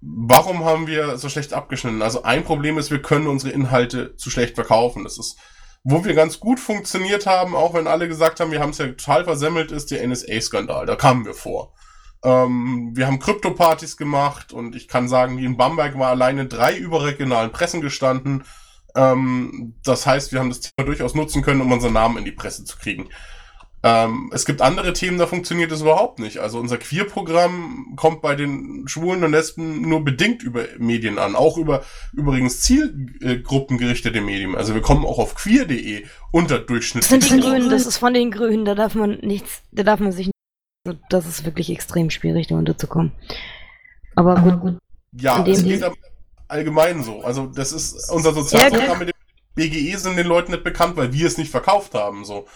Warum haben wir so schlecht abgeschnitten? Also ein Problem ist, wir können unsere Inhalte zu schlecht verkaufen. Das ist, wo wir ganz gut funktioniert haben, auch wenn alle gesagt haben, wir haben es ja total versemmelt, ist der NSA-Skandal. Da kamen wir vor. Ähm, wir haben Krypto-Partys gemacht und ich kann sagen, die in Bamberg war alleine drei überregionalen Pressen gestanden. Ähm, das heißt, wir haben das Thema durchaus nutzen können, um unseren Namen in die Presse zu kriegen. Ähm, es gibt andere Themen, da funktioniert es überhaupt nicht. Also unser Queer-Programm kommt bei den Schwulen und Lesben nur bedingt über Medien an. Auch über übrigens zielgruppengerichtete Medien. Also wir kommen auch auf queer.de unter Durchschnitt. Das sind die Grünen, das ist von den Grünen, da darf man nichts, da darf man sich nicht. Also das ist wirklich extrem schwierig, da unterzukommen. Aber gut, gut. Ja, es geht allgemein so. Also das ist unser Sozialprogramm ja, mit dem BGE sind den Leuten nicht bekannt, weil wir es nicht verkauft haben. So.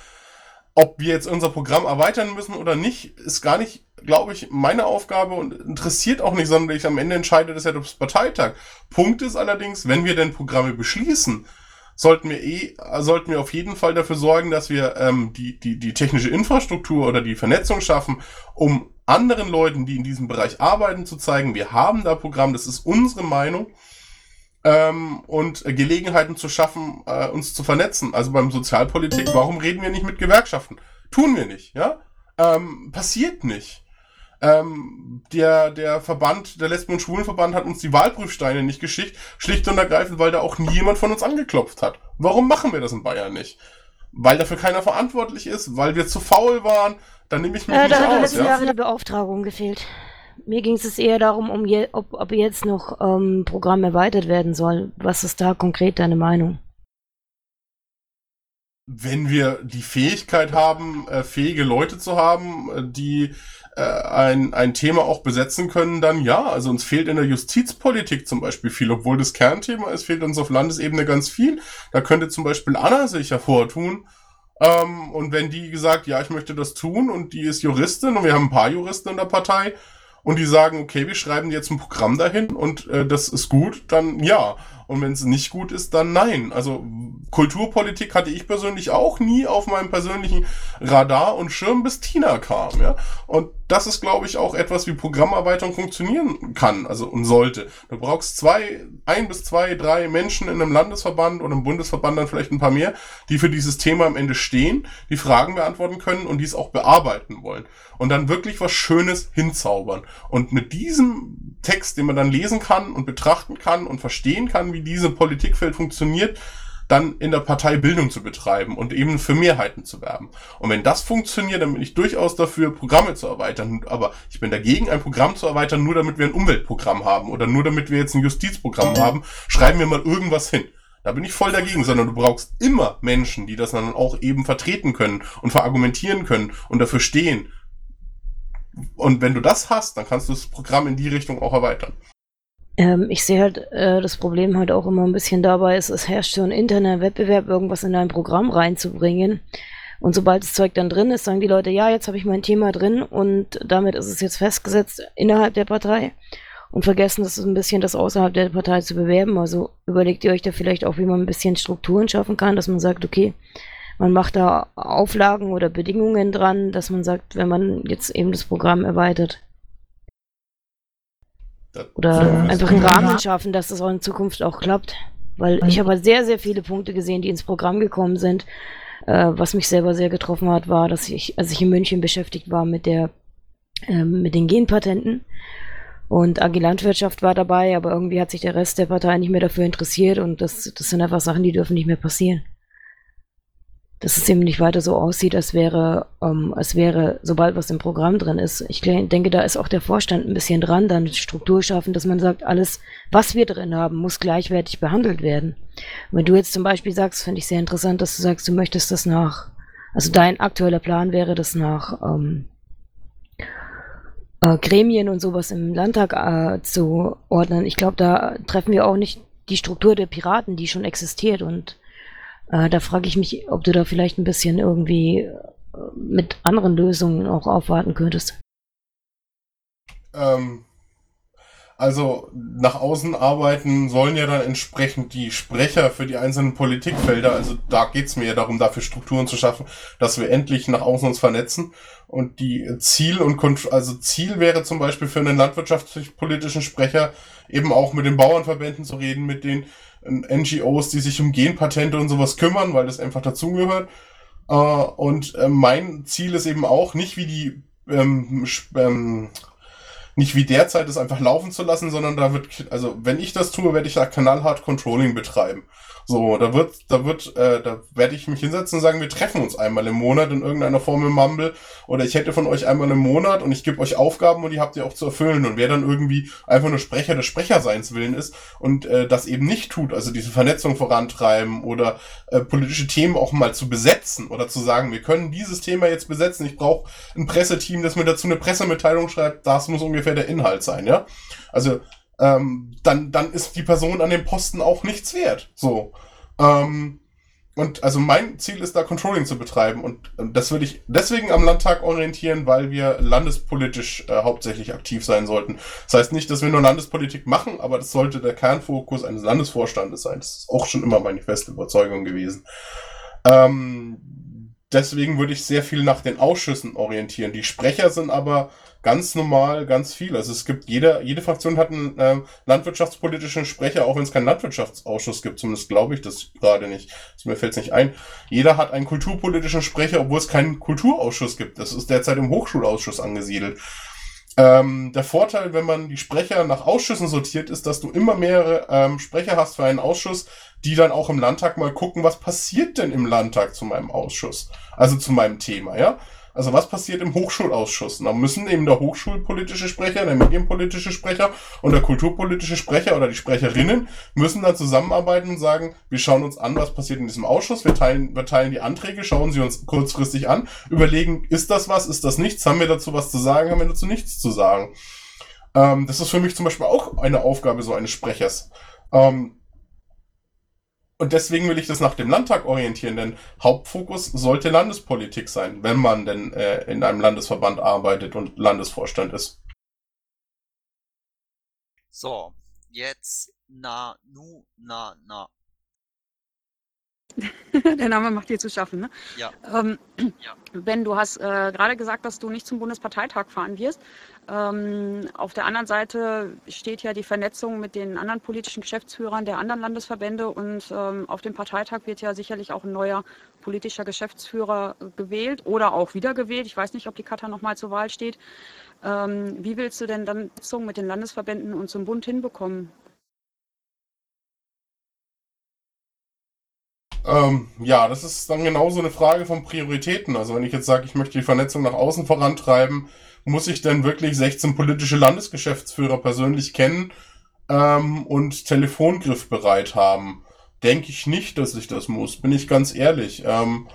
Ob wir jetzt unser Programm erweitern müssen oder nicht, ist gar nicht, glaube ich, meine Aufgabe und interessiert auch nicht, sondern ich am Ende entscheide das ja das Parteitag. Punkt ist allerdings, wenn wir denn Programme beschließen, sollten wir eh, sollten wir auf jeden Fall dafür sorgen, dass wir ähm, die, die, die technische Infrastruktur oder die Vernetzung schaffen, um anderen Leuten, die in diesem Bereich arbeiten, zu zeigen, wir haben da Programm, das ist unsere Meinung ähm, und Gelegenheiten zu schaffen, äh, uns zu vernetzen. Also beim Sozialpolitik, warum reden wir nicht mit Gewerkschaften? Tun wir nicht, ja? Ähm, passiert nicht. Ähm, der, der Verband, der Lesben- und Schwulenverband hat uns die Wahlprüfsteine nicht geschickt, schlicht und ergreifend, weil da auch nie jemand von uns angeklopft hat. Warum machen wir das in Bayern nicht? Weil dafür keiner verantwortlich ist, weil wir zu faul waren, dann nehme ich mich äh, nicht da aus. hat letzten ja? Jahre die Beauftragung gefehlt. Mir ging es eher darum, um je, ob, ob jetzt noch ähm, Programm erweitert werden soll. Was ist da konkret deine Meinung? Wenn wir die Fähigkeit haben, äh, fähige Leute zu haben, äh, die äh, ein, ein Thema auch besetzen können, dann ja. Also uns fehlt in der Justizpolitik zum Beispiel viel, obwohl das Kernthema ist, fehlt uns auf Landesebene ganz viel. Da könnte zum Beispiel Anna sich hervortun. Ähm, und wenn die gesagt, ja, ich möchte das tun und die ist Juristin und wir haben ein paar Juristen in der Partei, und die sagen, okay, wir schreiben jetzt ein Programm dahin und äh, das ist gut, dann ja. Und wenn es nicht gut ist, dann nein. Also Kulturpolitik hatte ich persönlich auch nie auf meinem persönlichen Radar und Schirm, bis Tina kam. Ja? Und das ist, glaube ich, auch etwas, wie Programmerweiterung funktionieren kann, also und sollte. Du brauchst zwei, ein bis zwei, drei Menschen in einem Landesverband oder im Bundesverband dann vielleicht ein paar mehr, die für dieses Thema am Ende stehen, die Fragen beantworten können und dies auch bearbeiten wollen. Und dann wirklich was Schönes hinzaubern. Und mit diesem Text, den man dann lesen kann und betrachten kann und verstehen kann, wie diese Politikfeld funktioniert, dann in der Partei Bildung zu betreiben und eben für Mehrheiten zu werben. Und wenn das funktioniert, dann bin ich durchaus dafür, Programme zu erweitern. Aber ich bin dagegen, ein Programm zu erweitern, nur damit wir ein Umweltprogramm haben oder nur damit wir jetzt ein Justizprogramm haben. Schreiben wir mal irgendwas hin. Da bin ich voll dagegen, sondern du brauchst immer Menschen, die das dann auch eben vertreten können und verargumentieren können und dafür stehen. Und wenn du das hast, dann kannst du das Programm in die Richtung auch erweitern. Ähm, ich sehe halt äh, das Problem halt auch immer ein bisschen dabei, ist, es herrscht so ein interner Wettbewerb, irgendwas in ein Programm reinzubringen. Und sobald das Zeug dann drin ist, sagen die Leute, ja, jetzt habe ich mein Thema drin und damit ist es jetzt festgesetzt innerhalb der Partei und vergessen das ein bisschen, das außerhalb der Partei zu bewerben. Also überlegt ihr euch da vielleicht auch, wie man ein bisschen Strukturen schaffen kann, dass man sagt, okay, man macht da Auflagen oder Bedingungen dran, dass man sagt, wenn man jetzt eben das Programm erweitert. Oder einfach einen Rahmen schaffen, dass das auch in Zukunft auch klappt. Weil ich habe halt sehr, sehr viele Punkte gesehen, die ins Programm gekommen sind. Äh, was mich selber sehr getroffen hat, war, dass ich, als ich in München beschäftigt war mit der, äh, mit den Genpatenten. Und Agile Landwirtschaft war dabei, aber irgendwie hat sich der Rest der Partei nicht mehr dafür interessiert und das, das sind einfach Sachen, die dürfen nicht mehr passieren dass es eben nicht weiter so aussieht, als wäre, ähm, als wäre, sobald was im Programm drin ist. Ich denke, da ist auch der Vorstand ein bisschen dran, dann Struktur schaffen, dass man sagt, alles, was wir drin haben, muss gleichwertig behandelt werden. wenn du jetzt zum Beispiel sagst, finde ich sehr interessant, dass du sagst, du möchtest das nach, also dein aktueller Plan wäre, das nach ähm, äh, Gremien und sowas im Landtag äh, zu ordnen. Ich glaube, da treffen wir auch nicht die Struktur der Piraten, die schon existiert und äh, da frage ich mich, ob du da vielleicht ein bisschen irgendwie äh, mit anderen Lösungen auch aufwarten könntest. Ähm, also nach außen arbeiten sollen ja dann entsprechend die Sprecher für die einzelnen Politikfelder. Also da geht's mir ja darum, dafür Strukturen zu schaffen, dass wir endlich nach außen uns vernetzen. Und die Ziel und Kont also Ziel wäre zum Beispiel für einen landwirtschaftspolitischen Sprecher eben auch mit den Bauernverbänden zu reden, mit den NGOs, die sich um Genpatente und sowas kümmern, weil das einfach dazugehört. Äh, und äh, mein Ziel ist eben auch, nicht wie die ähm, ähm, nicht wie derzeit es einfach laufen zu lassen, sondern da wird, also wenn ich das tue, werde ich da knallhart Controlling betreiben. So, da wird, da wird, äh, da werde ich mich hinsetzen und sagen, wir treffen uns einmal im Monat in irgendeiner Form im Mumble. Oder ich hätte von euch einmal im Monat und ich gebe euch Aufgaben und die habt ihr auch zu erfüllen. Und wer dann irgendwie einfach nur Sprecher des Sprecherseins willen ist und äh, das eben nicht tut, also diese Vernetzung vorantreiben oder äh, politische Themen auch mal zu besetzen oder zu sagen, wir können dieses Thema jetzt besetzen, ich brauche ein Presseteam, das mir dazu eine Pressemitteilung schreibt, das muss ungefähr der Inhalt sein, ja. Also ähm, dann, dann ist die Person an dem Posten auch nichts wert. So. Ähm, und also mein Ziel ist da Controlling zu betreiben und das würde ich deswegen am Landtag orientieren, weil wir landespolitisch äh, hauptsächlich aktiv sein sollten. Das heißt nicht, dass wir nur Landespolitik machen, aber das sollte der Kernfokus eines Landesvorstandes sein. Das ist auch schon immer meine feste Überzeugung gewesen. Ähm, deswegen würde ich sehr viel nach den Ausschüssen orientieren. Die Sprecher sind aber ganz normal, ganz viel. Also es gibt jede, jede Fraktion hat einen äh, landwirtschaftspolitischen Sprecher, auch wenn es keinen Landwirtschaftsausschuss gibt. Zumindest glaube ich das gerade nicht. Das mir fällt es nicht ein. Jeder hat einen kulturpolitischen Sprecher, obwohl es keinen Kulturausschuss gibt. Das ist derzeit im Hochschulausschuss angesiedelt. Ähm, der Vorteil, wenn man die Sprecher nach Ausschüssen sortiert, ist, dass du immer mehrere ähm, Sprecher hast für einen Ausschuss, die dann auch im Landtag mal gucken, was passiert denn im Landtag zu meinem Ausschuss, also zu meinem Thema, ja. Also was passiert im Hochschulausschuss? Da müssen eben der hochschulpolitische Sprecher, der medienpolitische Sprecher und der kulturpolitische Sprecher oder die Sprecherinnen müssen dann zusammenarbeiten und sagen, wir schauen uns an, was passiert in diesem Ausschuss, wir teilen, wir teilen die Anträge, schauen sie uns kurzfristig an, überlegen, ist das was, ist das nichts, haben wir dazu was zu sagen, haben wir dazu nichts zu sagen. Ähm, das ist für mich zum Beispiel auch eine Aufgabe so eines Sprechers. Ähm, und deswegen will ich das nach dem Landtag orientieren, denn Hauptfokus sollte Landespolitik sein, wenn man denn äh, in einem Landesverband arbeitet und Landesvorstand ist. So, jetzt na, nu, na, na. Der Name macht dir zu schaffen, ne? Ja. Ähm, ja. Ben, du hast äh, gerade gesagt, dass du nicht zum Bundesparteitag fahren wirst. Ähm, auf der anderen Seite steht ja die Vernetzung mit den anderen politischen Geschäftsführern der anderen Landesverbände und ähm, auf dem Parteitag wird ja sicherlich auch ein neuer politischer Geschäftsführer gewählt oder auch wiedergewählt. Ich weiß nicht, ob die Kata nochmal zur Wahl steht. Ähm, wie willst du denn dann Vernetzung mit den Landesverbänden und zum Bund hinbekommen? Ähm, ja, das ist dann genauso eine Frage von Prioritäten. Also wenn ich jetzt sage, ich möchte die Vernetzung nach außen vorantreiben, muss ich denn wirklich 16 politische Landesgeschäftsführer persönlich kennen ähm, und Telefongriff bereit haben? Denke ich nicht, dass ich das muss, bin ich ganz ehrlich. Ähm,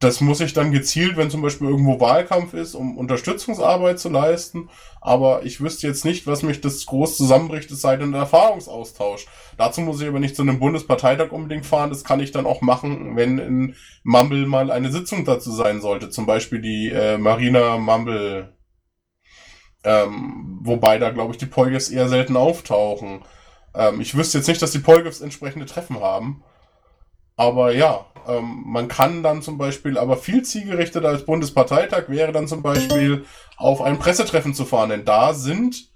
das muss ich dann gezielt, wenn zum Beispiel irgendwo Wahlkampf ist, um Unterstützungsarbeit zu leisten. Aber ich wüsste jetzt nicht, was mich das groß zusammenbricht, es sei denn der Erfahrungsaustausch. Dazu muss ich aber nicht zu einem Bundesparteitag unbedingt fahren. Das kann ich dann auch machen, wenn in Mumble mal eine Sitzung dazu sein sollte. Zum Beispiel die äh, Marina Mumble. Ähm, wobei da, glaube ich, die Polgefs eher selten auftauchen. Ähm, ich wüsste jetzt nicht, dass die Polgefs entsprechende Treffen haben. Aber ja, ähm, man kann dann zum Beispiel, aber viel zielgerichteter als Bundesparteitag wäre dann zum Beispiel auf ein Pressetreffen zu fahren, denn da sind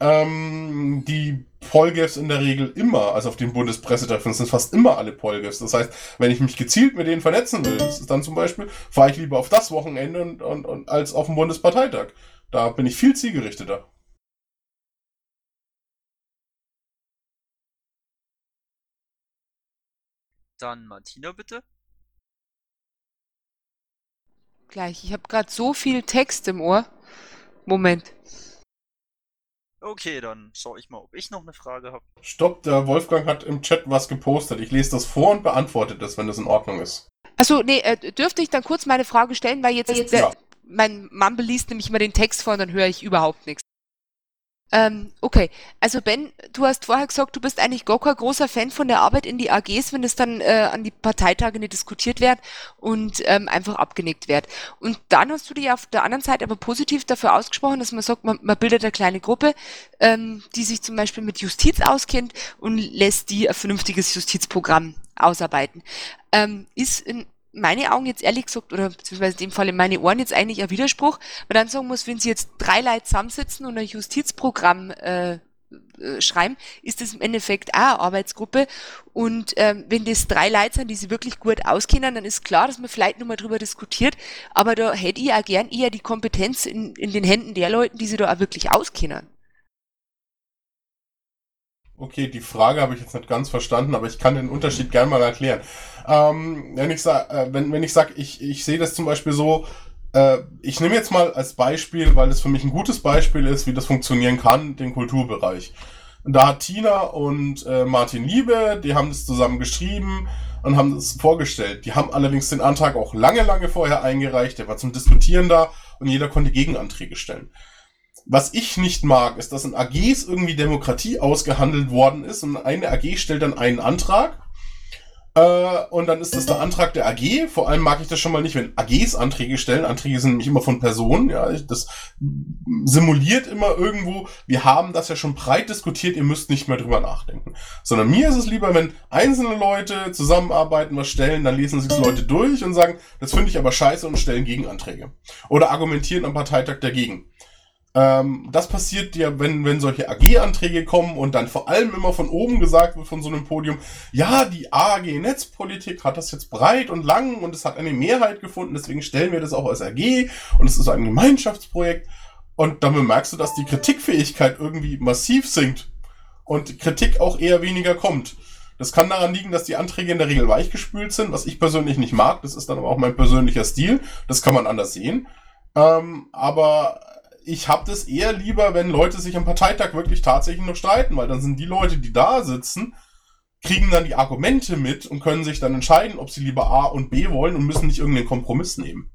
ähm, die Polgefs in der Regel immer, also auf den Bundespressetreffen sind fast immer alle Polgefs. Das heißt, wenn ich mich gezielt mit denen vernetzen will, dann zum Beispiel, fahre ich lieber auf das Wochenende und, und, und als auf den Bundesparteitag. Da bin ich viel zielgerichteter. Dann Martina bitte. Gleich, ich habe gerade so viel Text im Ohr. Moment. Okay, dann schaue ich mal, ob ich noch eine Frage habe. Stopp, der Wolfgang hat im Chat was gepostet. Ich lese das vor und beantworte das, wenn das in Ordnung ist. Also nee, äh, dürfte ich dann kurz meine Frage stellen, weil jetzt, jetzt Ja. Mein Mumble liest nämlich immer den Text vor und dann höre ich überhaupt nichts. Ähm, okay, also Ben, du hast vorher gesagt, du bist eigentlich gar kein großer Fan von der Arbeit in die AGs, wenn es dann äh, an die Parteitage nicht diskutiert wird und ähm, einfach abgenickt wird. Und dann hast du dich auf der anderen Seite aber positiv dafür ausgesprochen, dass man sagt, man, man bildet eine kleine Gruppe, ähm, die sich zum Beispiel mit Justiz auskennt und lässt die ein vernünftiges Justizprogramm ausarbeiten. Ähm, ist in meine Augen jetzt ehrlich gesagt, oder beziehungsweise in dem Fall in meine Ohren jetzt eigentlich ein Widerspruch, weil dann sagen muss, wenn sie jetzt drei Leute zusammensitzen und ein Justizprogramm äh, äh, schreiben, ist das im Endeffekt auch eine Arbeitsgruppe. Und ähm, wenn das drei Leute sind, die sich wirklich gut auskennen, dann ist klar, dass man vielleicht nochmal drüber diskutiert. Aber da hätte ich auch gern eher die Kompetenz in, in den Händen der Leute, die sich da auch wirklich auskennen. Okay, die Frage habe ich jetzt nicht ganz verstanden, aber ich kann den Unterschied gerne mal erklären. Ähm, wenn ich sage, äh, wenn, wenn ich sag, ich, ich sehe das zum Beispiel so, äh, ich nehme jetzt mal als Beispiel, weil das für mich ein gutes Beispiel ist, wie das funktionieren kann, den Kulturbereich. Da hat Tina und äh, Martin Liebe, die haben das zusammen geschrieben und haben das vorgestellt. Die haben allerdings den Antrag auch lange, lange vorher eingereicht, der war zum Diskutieren da und jeder konnte Gegenanträge stellen. Was ich nicht mag, ist, dass in AGs irgendwie Demokratie ausgehandelt worden ist und eine AG stellt dann einen Antrag äh, und dann ist das der Antrag der AG. Vor allem mag ich das schon mal nicht, wenn AGs Anträge stellen. Anträge sind nämlich immer von Personen. Ja, das simuliert immer irgendwo, wir haben das ja schon breit diskutiert, ihr müsst nicht mehr drüber nachdenken. Sondern mir ist es lieber, wenn einzelne Leute zusammenarbeiten, was stellen, dann lesen sich Leute durch und sagen, das finde ich aber scheiße und stellen Gegenanträge. Oder argumentieren am Parteitag dagegen. Ähm, das passiert ja, wenn, wenn solche AG-Anträge kommen und dann vor allem immer von oben gesagt wird von so einem Podium, ja, die AG-Netzpolitik hat das jetzt breit und lang und es hat eine Mehrheit gefunden, deswegen stellen wir das auch als AG und es ist ein Gemeinschaftsprojekt. Und dann bemerkst du, dass die Kritikfähigkeit irgendwie massiv sinkt und Kritik auch eher weniger kommt. Das kann daran liegen, dass die Anträge in der Regel weichgespült sind, was ich persönlich nicht mag. Das ist dann aber auch mein persönlicher Stil. Das kann man anders sehen. Ähm, aber ich habe das eher lieber, wenn Leute sich am Parteitag wirklich tatsächlich noch streiten, weil dann sind die Leute, die da sitzen, kriegen dann die Argumente mit und können sich dann entscheiden, ob sie lieber A und B wollen und müssen nicht irgendeinen Kompromiss nehmen.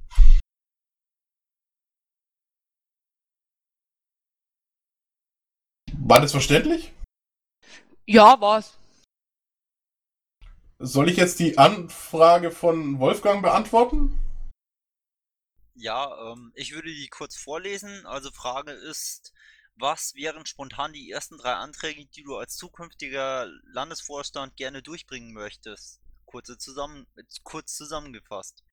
War das verständlich? Ja, war's. Soll ich jetzt die Anfrage von Wolfgang beantworten? Ja, ähm, ich würde die kurz vorlesen. Also Frage ist, was wären spontan die ersten drei Anträge, die du als zukünftiger Landesvorstand gerne durchbringen möchtest? Kurze zusammen, kurz zusammengefasst.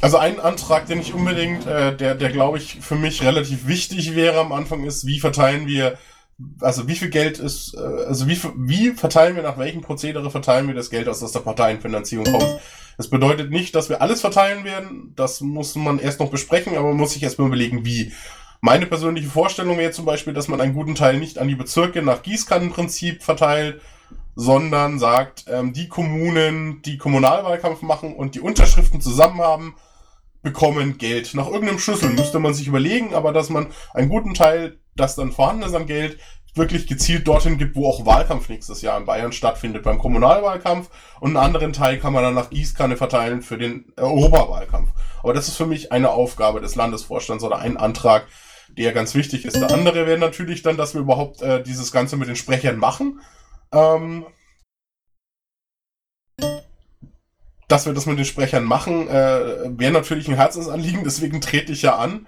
Also ein Antrag, den ich unbedingt, äh, der, der glaube ich für mich relativ wichtig wäre am Anfang ist, wie verteilen wir, also wie viel Geld ist, äh, also wie, wie verteilen wir, nach welchem Prozedere verteilen wir das Geld aus, das der Parteienfinanzierung kommt. Das bedeutet nicht, dass wir alles verteilen werden, das muss man erst noch besprechen, aber man muss sich erstmal überlegen, wie. Meine persönliche Vorstellung wäre zum Beispiel, dass man einen guten Teil nicht an die Bezirke nach Gießkannenprinzip verteilt, sondern sagt, ähm, die Kommunen, die Kommunalwahlkampf machen und die Unterschriften zusammen haben, bekommen Geld. Nach irgendeinem Schlüssel müsste man sich überlegen, aber dass man einen guten Teil, das dann vorhanden ist an Geld, wirklich gezielt dorthin gibt, wo auch Wahlkampf nächstes Jahr in Bayern stattfindet, beim Kommunalwahlkampf. Und einen anderen Teil kann man dann nach Gießkanne verteilen für den Europawahlkampf. Aber das ist für mich eine Aufgabe des Landesvorstands oder ein Antrag, der ganz wichtig ist. Der andere wäre natürlich dann, dass wir überhaupt äh, dieses Ganze mit den Sprechern machen. Ähm, dass wir das mit den Sprechern machen, äh, wäre natürlich ein Herzensanliegen, deswegen trete ich ja an.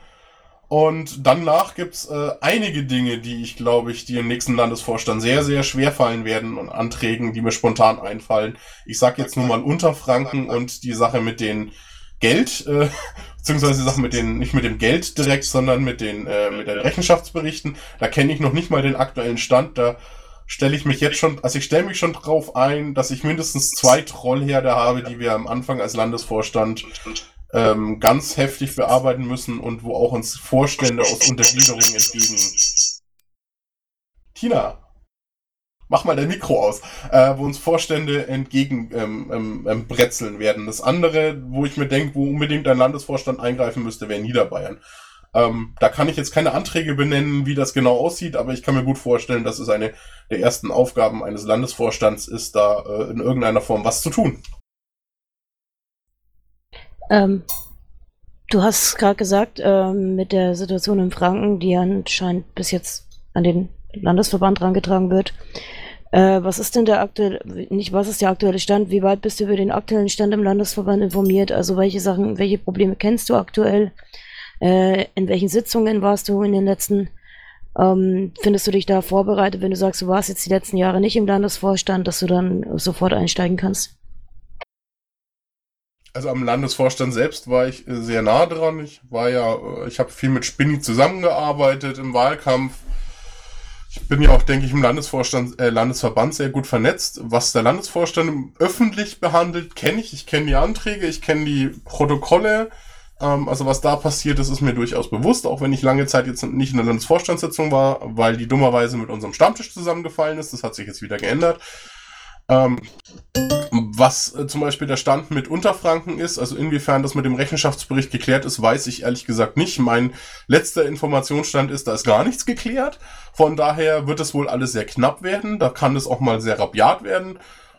Und danach gibt's äh, einige Dinge, die ich glaube ich, die im nächsten Landesvorstand sehr, sehr schwer fallen werden und Anträgen, die mir spontan einfallen. Ich sag jetzt nur mal Unterfranken und die Sache mit den Geld, äh, beziehungsweise die Sache mit den, nicht mit dem Geld direkt, sondern mit den, äh, mit den Rechenschaftsberichten. Da kenne ich noch nicht mal den aktuellen Stand. Da stelle ich mich jetzt schon, also ich stelle mich schon drauf ein, dass ich mindestens zwei Trollherde habe, die wir am Anfang als Landesvorstand ähm, ganz heftig bearbeiten müssen und wo auch uns Vorstände aus Untergliederungen entgegen. Tina, mach mal dein Mikro aus, äh, wo uns Vorstände entgegen ähm, ähm, ähm bretzeln werden. Das andere, wo ich mir denke, wo unbedingt ein Landesvorstand eingreifen müsste, wäre Niederbayern. Ähm, da kann ich jetzt keine Anträge benennen, wie das genau aussieht, aber ich kann mir gut vorstellen, dass es eine der ersten Aufgaben eines Landesvorstands ist, da äh, in irgendeiner Form was zu tun. Ähm, du hast gerade gesagt, ähm, mit der Situation in Franken, die anscheinend bis jetzt an den Landesverband herangetragen wird. Äh, was ist denn der aktuelle, nicht was ist der aktuelle Stand? Wie weit bist du über den aktuellen Stand im Landesverband informiert? Also welche Sachen, welche Probleme kennst du aktuell? Äh, in welchen Sitzungen warst du in den letzten? Ähm, findest du dich da vorbereitet, wenn du sagst, du warst jetzt die letzten Jahre nicht im Landesvorstand, dass du dann sofort einsteigen kannst? Also am Landesvorstand selbst war ich äh, sehr nah dran. Ich war ja, äh, ich habe viel mit Spinny zusammengearbeitet im Wahlkampf. Ich bin ja auch, denke ich, im Landesvorstand, äh, Landesverband sehr gut vernetzt. Was der Landesvorstand öffentlich behandelt, kenne ich. Ich kenne die Anträge, ich kenne die Protokolle. Ähm, also was da passiert ist, ist mir durchaus bewusst, auch wenn ich lange Zeit jetzt nicht in der Landesvorstandssitzung war, weil die dummerweise mit unserem Stammtisch zusammengefallen ist. Das hat sich jetzt wieder geändert. Ähm, was äh, zum Beispiel der Stand mit Unterfranken ist, also inwiefern das mit dem Rechenschaftsbericht geklärt ist, weiß ich ehrlich gesagt nicht. Mein letzter Informationsstand ist, da ist gar nichts geklärt. Von daher wird es wohl alles sehr knapp werden. Da kann es auch mal sehr rabiat werden.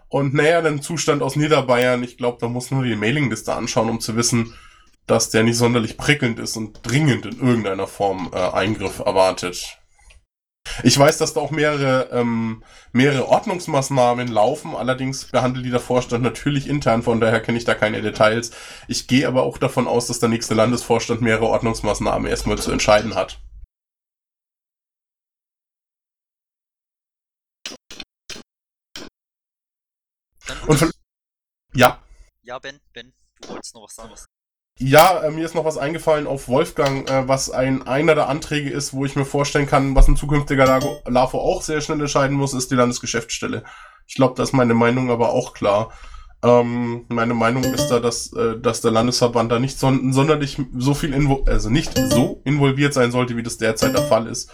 Und naja, den Zustand aus Niederbayern, ich glaube, da muss nur die Mailingliste anschauen, um zu wissen, dass der nicht sonderlich prickelnd ist und dringend in irgendeiner Form äh, Eingriff erwartet. Ich weiß, dass da auch mehrere, ähm, mehrere Ordnungsmaßnahmen laufen, allerdings behandelt die der Vorstand natürlich intern, von daher kenne ich da keine Details. Ich gehe aber auch davon aus, dass der nächste Landesvorstand mehrere Ordnungsmaßnahmen erstmal zu entscheiden hat. Und von, ja. Ja, Ben, Ben, du wolltest noch was sagen. Ja, äh, mir ist noch was eingefallen auf Wolfgang, äh, was ein einer der Anträge ist, wo ich mir vorstellen kann, was ein zukünftiger Lago, LAFO auch sehr schnell entscheiden muss, ist die Landesgeschäftsstelle. Ich glaube, da ist meine Meinung aber auch klar. Ähm, meine Meinung ist da, dass, äh, dass der Landesverband da nicht son sonderlich so viel, also nicht so involviert sein sollte, wie das derzeit der Fall ist,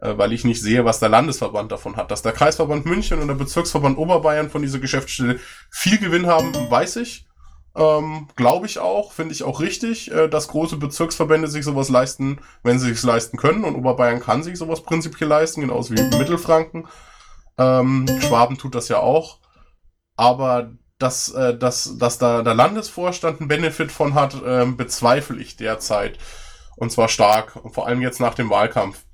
äh, weil ich nicht sehe, was der Landesverband davon hat. Dass der Kreisverband München und der Bezirksverband Oberbayern von dieser Geschäftsstelle viel Gewinn haben, weiß ich. Ähm, Glaube ich auch, finde ich auch richtig, äh, dass große Bezirksverbände sich sowas leisten, wenn sie sich leisten können. Und Oberbayern kann sich sowas prinzipiell leisten, genauso wie Mittelfranken. Ähm, Schwaben tut das ja auch. Aber dass, äh, dass, dass da der Landesvorstand einen Benefit von hat, äh, bezweifle ich derzeit. Und zwar stark. Vor allem jetzt nach dem Wahlkampf.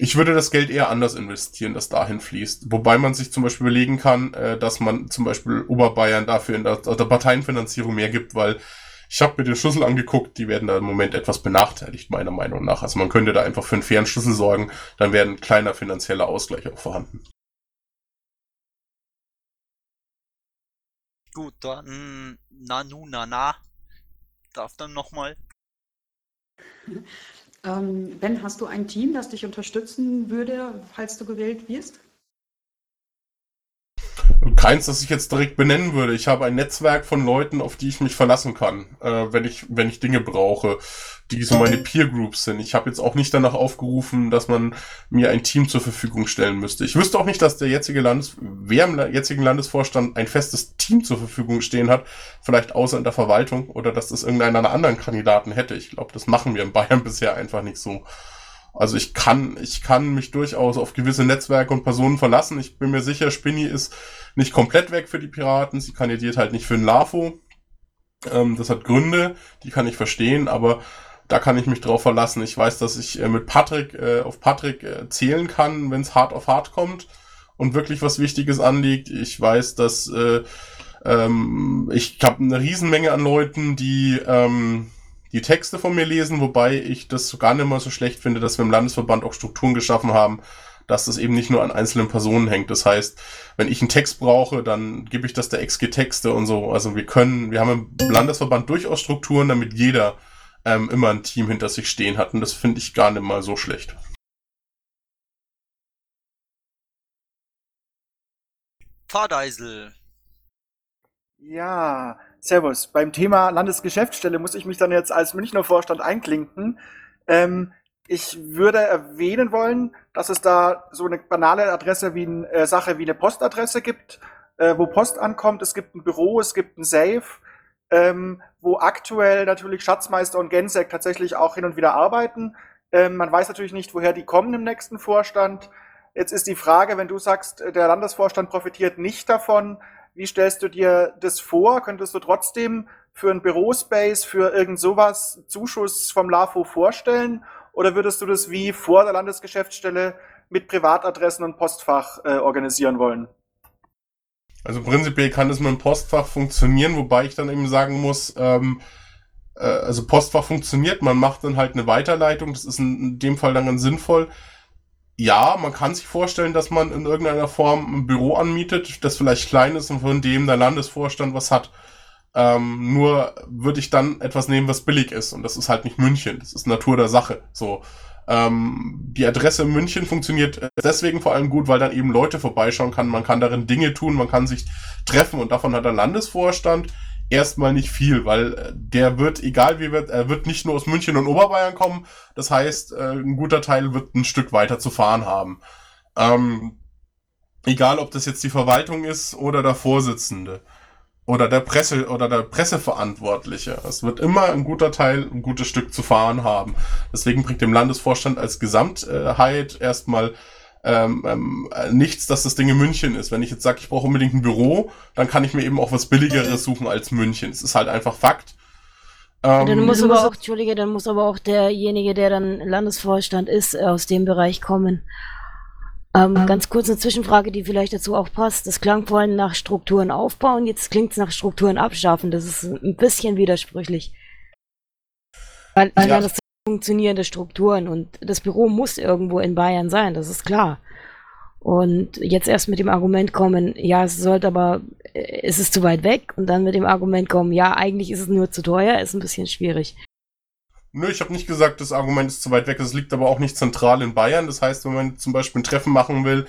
Ich würde das Geld eher anders investieren, das dahin fließt. Wobei man sich zum Beispiel überlegen kann, äh, dass man zum Beispiel Oberbayern dafür in der, der Parteienfinanzierung mehr gibt, weil ich habe mir den Schlüssel angeguckt, die werden da im Moment etwas benachteiligt, meiner Meinung nach. Also man könnte da einfach für einen fairen Schlüssel sorgen, dann wäre ein kleiner finanzieller Ausgleich auch vorhanden. Gut, dann Nanu Nana darf dann nochmal. Ähm, ben, hast du ein Team, das dich unterstützen würde, falls du gewählt wirst? Keins, das ich jetzt direkt benennen würde. Ich habe ein Netzwerk von Leuten, auf die ich mich verlassen kann, äh, wenn ich wenn ich Dinge brauche, die so meine Peer Groups sind. Ich habe jetzt auch nicht danach aufgerufen, dass man mir ein Team zur Verfügung stellen müsste. Ich wüsste auch nicht, dass der jetzige Landes wer im jetzigen Landesvorstand ein festes Team zur Verfügung stehen hat, vielleicht außer in der Verwaltung oder dass das irgendeiner anderen Kandidaten hätte. Ich glaube, das machen wir in Bayern bisher einfach nicht so. Also ich kann, ich kann mich durchaus auf gewisse Netzwerke und Personen verlassen. Ich bin mir sicher, Spinny ist nicht komplett weg für die Piraten. Sie kandidiert halt nicht für den LAFO. Ähm, das hat Gründe, die kann ich verstehen, aber da kann ich mich drauf verlassen. Ich weiß, dass ich äh, mit Patrick, äh, auf Patrick äh, zählen kann, wenn es hart auf hart kommt und wirklich was Wichtiges anliegt. Ich weiß, dass äh, ähm, ich habe eine Riesenmenge an Leuten, die ähm, die Texte von mir lesen, wobei ich das gar nicht mal so schlecht finde, dass wir im Landesverband auch Strukturen geschaffen haben, dass das eben nicht nur an einzelnen Personen hängt. Das heißt, wenn ich einen Text brauche, dann gebe ich das der XG Texte und so. Also wir können, wir haben im Landesverband durchaus Strukturen, damit jeder ähm, immer ein Team hinter sich stehen hat. Und das finde ich gar nicht mal so schlecht. Fahrdeisel. Ja, servus. Beim Thema Landesgeschäftsstelle muss ich mich dann jetzt als Münchner Vorstand einklinken. Ähm, ich würde erwähnen wollen, dass es da so eine banale Adresse wie eine äh, Sache wie eine Postadresse gibt, äh, wo Post ankommt. Es gibt ein Büro, es gibt ein Safe, ähm, wo aktuell natürlich Schatzmeister und Gensek tatsächlich auch hin und wieder arbeiten. Ähm, man weiß natürlich nicht, woher die kommen im nächsten Vorstand. Jetzt ist die Frage, wenn du sagst, der Landesvorstand profitiert nicht davon, wie stellst du dir das vor? Könntest du trotzdem für ein Bürospace, für irgend sowas Zuschuss vom LAFO vorstellen? Oder würdest du das wie vor der Landesgeschäftsstelle mit Privatadressen und Postfach äh, organisieren wollen? Also prinzipiell kann es mit dem Postfach funktionieren, wobei ich dann eben sagen muss, ähm, äh, also Postfach funktioniert, man macht dann halt eine Weiterleitung, das ist in, in dem Fall dann ganz sinnvoll ja, man kann sich vorstellen, dass man in irgendeiner Form ein Büro anmietet, das vielleicht klein ist und von dem der Landesvorstand was hat. Ähm, nur würde ich dann etwas nehmen, was billig ist. Und das ist halt nicht München. Das ist Natur der Sache. So. Ähm, die Adresse in München funktioniert deswegen vor allem gut, weil dann eben Leute vorbeischauen kann. Man kann darin Dinge tun, man kann sich treffen und davon hat der Landesvorstand erstmal nicht viel, weil äh, der wird, egal wie wird, er wird nicht nur aus München und Oberbayern kommen. Das heißt, äh, ein guter Teil wird ein Stück weiter zu fahren haben. Ähm, egal, ob das jetzt die Verwaltung ist oder der Vorsitzende oder der Presse oder der Presseverantwortliche. Es wird immer ein guter Teil, ein gutes Stück zu fahren haben. Deswegen bringt dem Landesvorstand als Gesamtheit erstmal ähm, ähm, nichts, dass das Ding in München ist. Wenn ich jetzt sage, ich brauche unbedingt ein Büro, dann kann ich mir eben auch was Billigeres suchen als München. Es ist halt einfach Fakt. Ähm, dann muss aber auch, Entschuldige, dann muss aber auch derjenige, der dann Landesvorstand ist, aus dem Bereich kommen. Ähm, ähm, ganz kurz eine Zwischenfrage, die vielleicht dazu auch passt. Das klang vorhin nach Strukturen aufbauen, jetzt klingt es nach Strukturen abschaffen. Das ist ein bisschen widersprüchlich. Weil, weil ja. das funktionierende Strukturen und das Büro muss irgendwo in Bayern sein, das ist klar. Und jetzt erst mit dem Argument kommen, ja, es sollte aber, äh, es ist zu weit weg und dann mit dem Argument kommen, ja, eigentlich ist es nur zu teuer, ist ein bisschen schwierig. Nö, ich habe nicht gesagt, das Argument ist zu weit weg. Es liegt aber auch nicht zentral in Bayern. Das heißt, wenn man zum Beispiel ein Treffen machen will,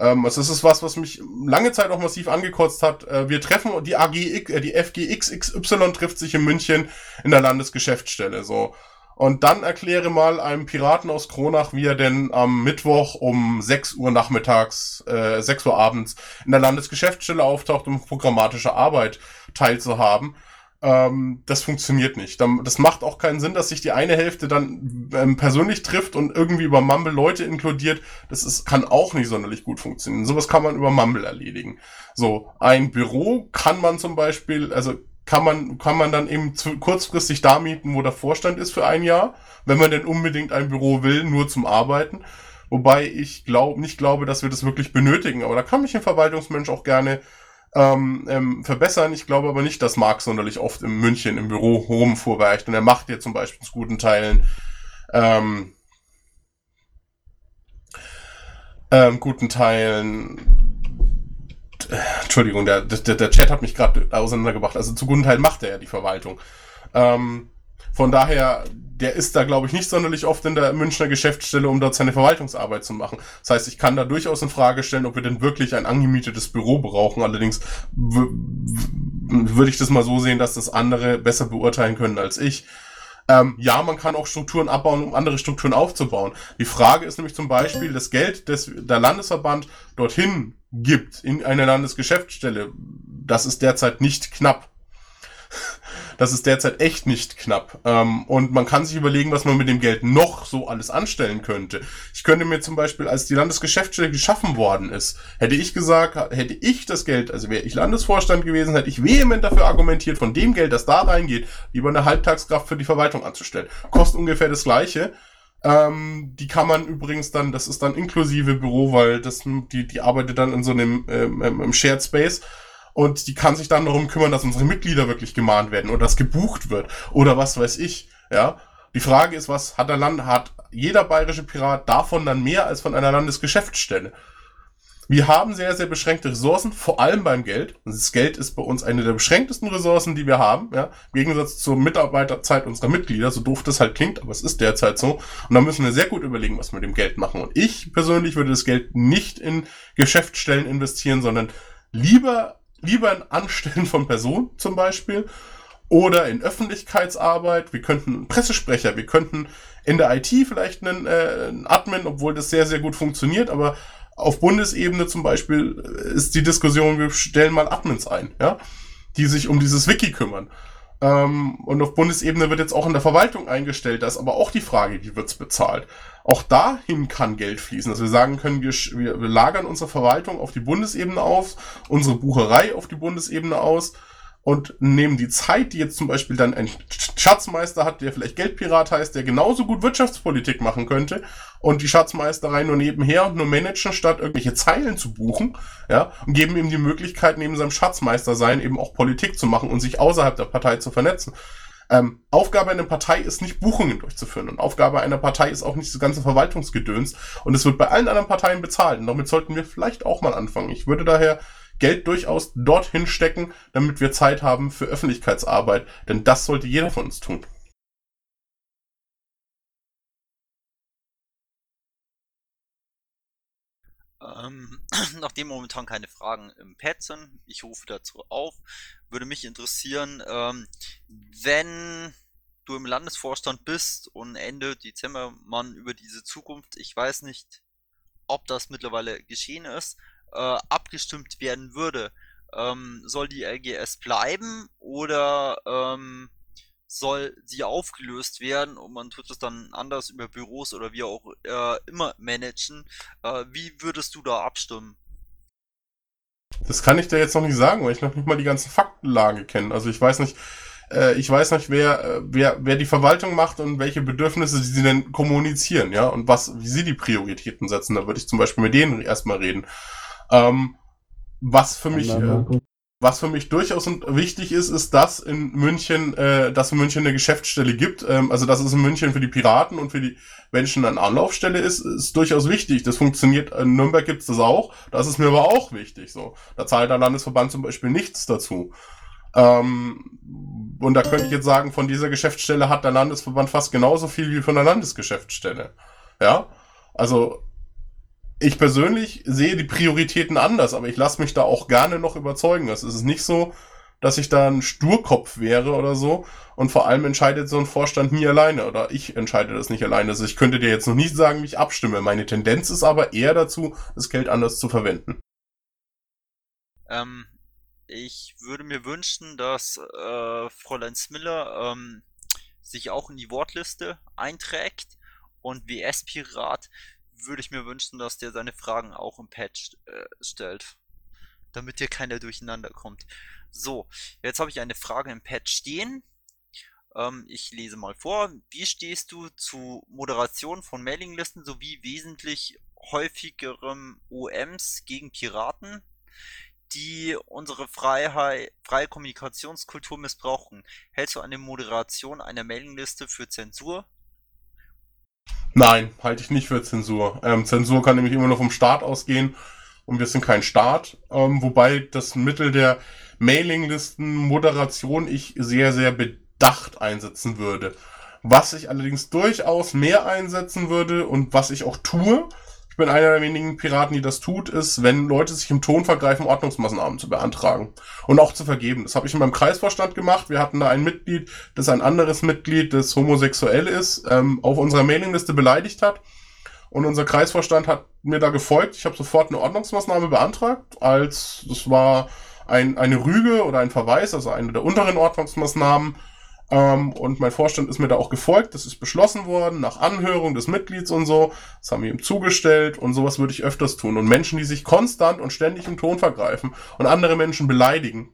ähm, also das ist was, was mich lange Zeit auch massiv angekotzt hat. Äh, wir treffen die AGX, äh, die FGXXY trifft sich in München in der Landesgeschäftsstelle. So. Und dann erkläre mal einem Piraten aus Kronach, wie er denn am Mittwoch um 6 Uhr nachmittags, äh, 6 Uhr abends in der Landesgeschäftsstelle auftaucht, um programmatische Arbeit teilzuhaben. Ähm, das funktioniert nicht. Das macht auch keinen Sinn, dass sich die eine Hälfte dann ähm, persönlich trifft und irgendwie über Mumble Leute inkludiert. Das ist, kann auch nicht sonderlich gut funktionieren. Sowas kann man über Mumble erledigen. So, ein Büro kann man zum Beispiel, also kann man, kann man dann eben zu, kurzfristig da mieten, wo der Vorstand ist für ein Jahr, wenn man denn unbedingt ein Büro will, nur zum Arbeiten. Wobei ich glaube, nicht glaube, dass wir das wirklich benötigen. Aber da kann mich ein Verwaltungsmensch auch gerne ähm, ähm, verbessern. Ich glaube aber nicht, dass Marc sonderlich oft in München im Büro rumfuhrweicht. Und er macht ja zum Beispiel zu guten Teilen ähm, ähm, guten Teilen Entschuldigung, der, der, der Chat hat mich gerade auseinandergebracht. Also zu guten Teil macht er ja die Verwaltung. Ähm, von daher, der ist da, glaube ich, nicht sonderlich oft in der Münchner Geschäftsstelle, um dort seine Verwaltungsarbeit zu machen. Das heißt, ich kann da durchaus in Frage stellen, ob wir denn wirklich ein angemietetes Büro brauchen. Allerdings würde ich das mal so sehen, dass das andere besser beurteilen können als ich. Ähm, ja, man kann auch Strukturen abbauen, um andere Strukturen aufzubauen. Die Frage ist nämlich zum Beispiel, das Geld, das der Landesverband dorthin gibt, in eine Landesgeschäftsstelle, das ist derzeit nicht knapp. Das ist derzeit echt nicht knapp. Ähm, und man kann sich überlegen, was man mit dem Geld noch so alles anstellen könnte. Ich könnte mir zum Beispiel, als die Landesgeschäftsstelle geschaffen worden ist, hätte ich gesagt, hätte ich das Geld, also wäre ich Landesvorstand gewesen, hätte ich vehement dafür argumentiert, von dem Geld, das da reingeht, lieber eine Halbtagskraft für die Verwaltung anzustellen. Kostet ungefähr das Gleiche. Ähm, die kann man übrigens dann, das ist dann inklusive Büro, weil das, die, die arbeitet dann in so einem ähm, im Shared Space und die kann sich dann darum kümmern, dass unsere Mitglieder wirklich gemahnt werden oder dass gebucht wird oder was weiß ich, ja. Die Frage ist, was hat der Land, hat jeder bayerische Pirat davon dann mehr als von einer Landesgeschäftsstelle? Wir haben sehr, sehr beschränkte Ressourcen, vor allem beim Geld. Das Geld ist bei uns eine der beschränktesten Ressourcen, die wir haben, ja. Im Gegensatz zur Mitarbeiterzeit unserer Mitglieder, so doof das halt klingt, aber es ist derzeit so. Und da müssen wir sehr gut überlegen, was wir mit dem Geld machen. Und ich persönlich würde das Geld nicht in Geschäftsstellen investieren, sondern lieber, lieber in Anstellen von Personen zum Beispiel oder in Öffentlichkeitsarbeit. Wir könnten einen Pressesprecher, wir könnten in der IT vielleicht einen, äh, einen Admin, obwohl das sehr, sehr gut funktioniert, aber auf Bundesebene zum Beispiel ist die Diskussion, wir stellen mal Admins ein, ja, die sich um dieses Wiki kümmern. Ähm, und auf Bundesebene wird jetzt auch in der Verwaltung eingestellt. Da ist aber auch die Frage, wie wird's bezahlt? Auch dahin kann Geld fließen. Dass wir sagen können, wir, wir lagern unsere Verwaltung auf die Bundesebene aus, unsere Bucherei auf die Bundesebene aus und nehmen die Zeit, die jetzt zum Beispiel dann ein Schatzmeister hat, der vielleicht Geldpirat heißt, der genauso gut Wirtschaftspolitik machen könnte und die Schatzmeisterei nur nebenher und nur managen, statt irgendwelche Zeilen zu buchen, ja, und geben ihm die Möglichkeit, neben seinem Schatzmeister sein, eben auch Politik zu machen und sich außerhalb der Partei zu vernetzen. Ähm, Aufgabe einer Partei ist nicht Buchungen durchzuführen und Aufgabe einer Partei ist auch nicht das ganze Verwaltungsgedöns und es wird bei allen anderen Parteien bezahlt und damit sollten wir vielleicht auch mal anfangen. Ich würde daher Geld durchaus dorthin stecken, damit wir Zeit haben für Öffentlichkeitsarbeit. Denn das sollte jeder von uns tun. Ähm, nachdem momentan keine Fragen im Pad sind, ich rufe dazu auf, würde mich interessieren, ähm, wenn du im Landesvorstand bist und Ende Dezember man über diese Zukunft, ich weiß nicht, ob das mittlerweile geschehen ist, äh, abgestimmt werden würde, ähm, soll die LGS bleiben oder ähm, soll sie aufgelöst werden und man tut es dann anders über Büros oder wie auch äh, immer managen. Äh, wie würdest du da abstimmen? Das kann ich dir jetzt noch nicht sagen, weil ich noch nicht mal die ganzen Faktenlage kenne. Also ich weiß nicht, äh, ich weiß nicht, wer, äh, wer, wer die Verwaltung macht und welche Bedürfnisse sie denn kommunizieren, ja, und was, wie sie die Prioritäten setzen. Da würde ich zum Beispiel mit denen erstmal reden. Ähm, was für mich, äh, was für mich durchaus wichtig ist, ist, dass in München, äh, dass in München eine Geschäftsstelle gibt. Ähm, also dass es in München für die Piraten und für die Menschen eine Anlaufstelle ist, ist durchaus wichtig. Das funktioniert. In Nürnberg gibt es das auch. Das ist mir aber auch wichtig. So, da zahlt der Landesverband zum Beispiel nichts dazu. Ähm, und da könnte ich jetzt sagen, von dieser Geschäftsstelle hat der Landesverband fast genauso viel wie von der Landesgeschäftsstelle. Ja, also ich persönlich sehe die Prioritäten anders, aber ich lasse mich da auch gerne noch überzeugen. Es ist nicht so, dass ich da ein Sturkopf wäre oder so. Und vor allem entscheidet so ein Vorstand nie alleine oder ich entscheide das nicht alleine. Also ich könnte dir jetzt noch nicht sagen, wie ich abstimme. Meine Tendenz ist aber eher dazu, das Geld anders zu verwenden. Ähm, ich würde mir wünschen, dass äh, Fräulein Smiller ähm, sich auch in die Wortliste einträgt und WS-Pirat würde ich mir wünschen, dass der seine Fragen auch im Patch äh, stellt. Damit hier keiner durcheinander kommt. So, jetzt habe ich eine Frage im Patch stehen. Ähm, ich lese mal vor. Wie stehst du zu Moderation von Mailinglisten sowie wesentlich häufigerem OMs gegen Piraten, die unsere Freiheit, freie Kommunikationskultur missbrauchen? Hältst du eine Moderation einer Mailingliste für Zensur? Nein, halte ich nicht für Zensur. Ähm, Zensur kann nämlich immer nur vom Staat ausgehen und wir sind kein Staat. Ähm, wobei das Mittel der Mailinglisten-Moderation ich sehr, sehr bedacht einsetzen würde. Was ich allerdings durchaus mehr einsetzen würde und was ich auch tue, bin einer der wenigen Piraten, die das tut, ist, wenn Leute sich im Ton vergreifen, Ordnungsmaßnahmen zu beantragen und auch zu vergeben. Das habe ich in meinem Kreisvorstand gemacht. Wir hatten da ein Mitglied, das ein anderes Mitglied, das homosexuell ist, ähm, auf unserer Mailingliste beleidigt hat. Und unser Kreisvorstand hat mir da gefolgt. Ich habe sofort eine Ordnungsmaßnahme beantragt, als das war ein, eine Rüge oder ein Verweis, also eine der unteren Ordnungsmaßnahmen. Ähm, und mein Vorstand ist mir da auch gefolgt. Das ist beschlossen worden nach Anhörung des Mitglieds und so. Das haben wir ihm zugestellt und sowas würde ich öfters tun. Und Menschen, die sich konstant und ständig im Ton vergreifen und andere Menschen beleidigen.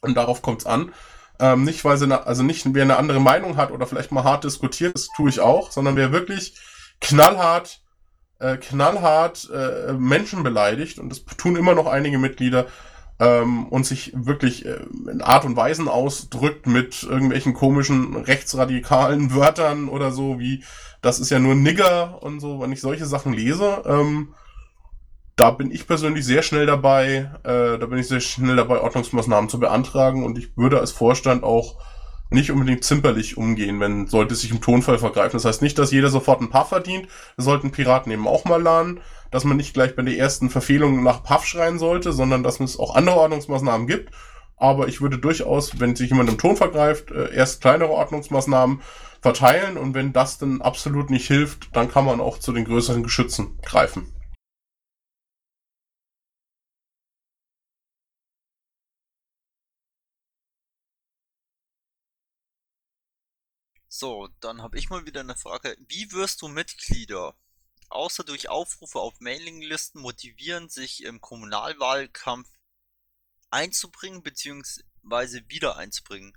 Und darauf kommt es an. Ähm, nicht, weil sie, ne, also nicht, wer eine andere Meinung hat oder vielleicht mal hart diskutiert, das tue ich auch, sondern wer wirklich knallhart, äh, knallhart äh, Menschen beleidigt, und das tun immer noch einige Mitglieder, ähm, und sich wirklich äh, in Art und Weisen ausdrückt mit irgendwelchen komischen rechtsradikalen Wörtern oder so, wie das ist ja nur Nigger und so, wenn ich solche Sachen lese, ähm, da bin ich persönlich sehr schnell dabei, äh, da bin ich sehr schnell dabei, Ordnungsmaßnahmen zu beantragen und ich würde als Vorstand auch nicht unbedingt zimperlich umgehen, wenn sollte sich im Tonfall vergreifen. Das heißt nicht, dass jeder sofort einen Puff verdient. Das sollten Piraten eben auch mal lernen, dass man nicht gleich bei der ersten Verfehlung nach Puff schreien sollte, sondern dass es auch andere Ordnungsmaßnahmen gibt. Aber ich würde durchaus, wenn sich jemand im Ton vergreift, äh, erst kleinere Ordnungsmaßnahmen verteilen und wenn das dann absolut nicht hilft, dann kann man auch zu den größeren Geschützen greifen. So, dann habe ich mal wieder eine Frage. Wie wirst du Mitglieder, außer durch Aufrufe auf Mailinglisten, motivieren, sich im Kommunalwahlkampf einzubringen bzw. wieder einzubringen?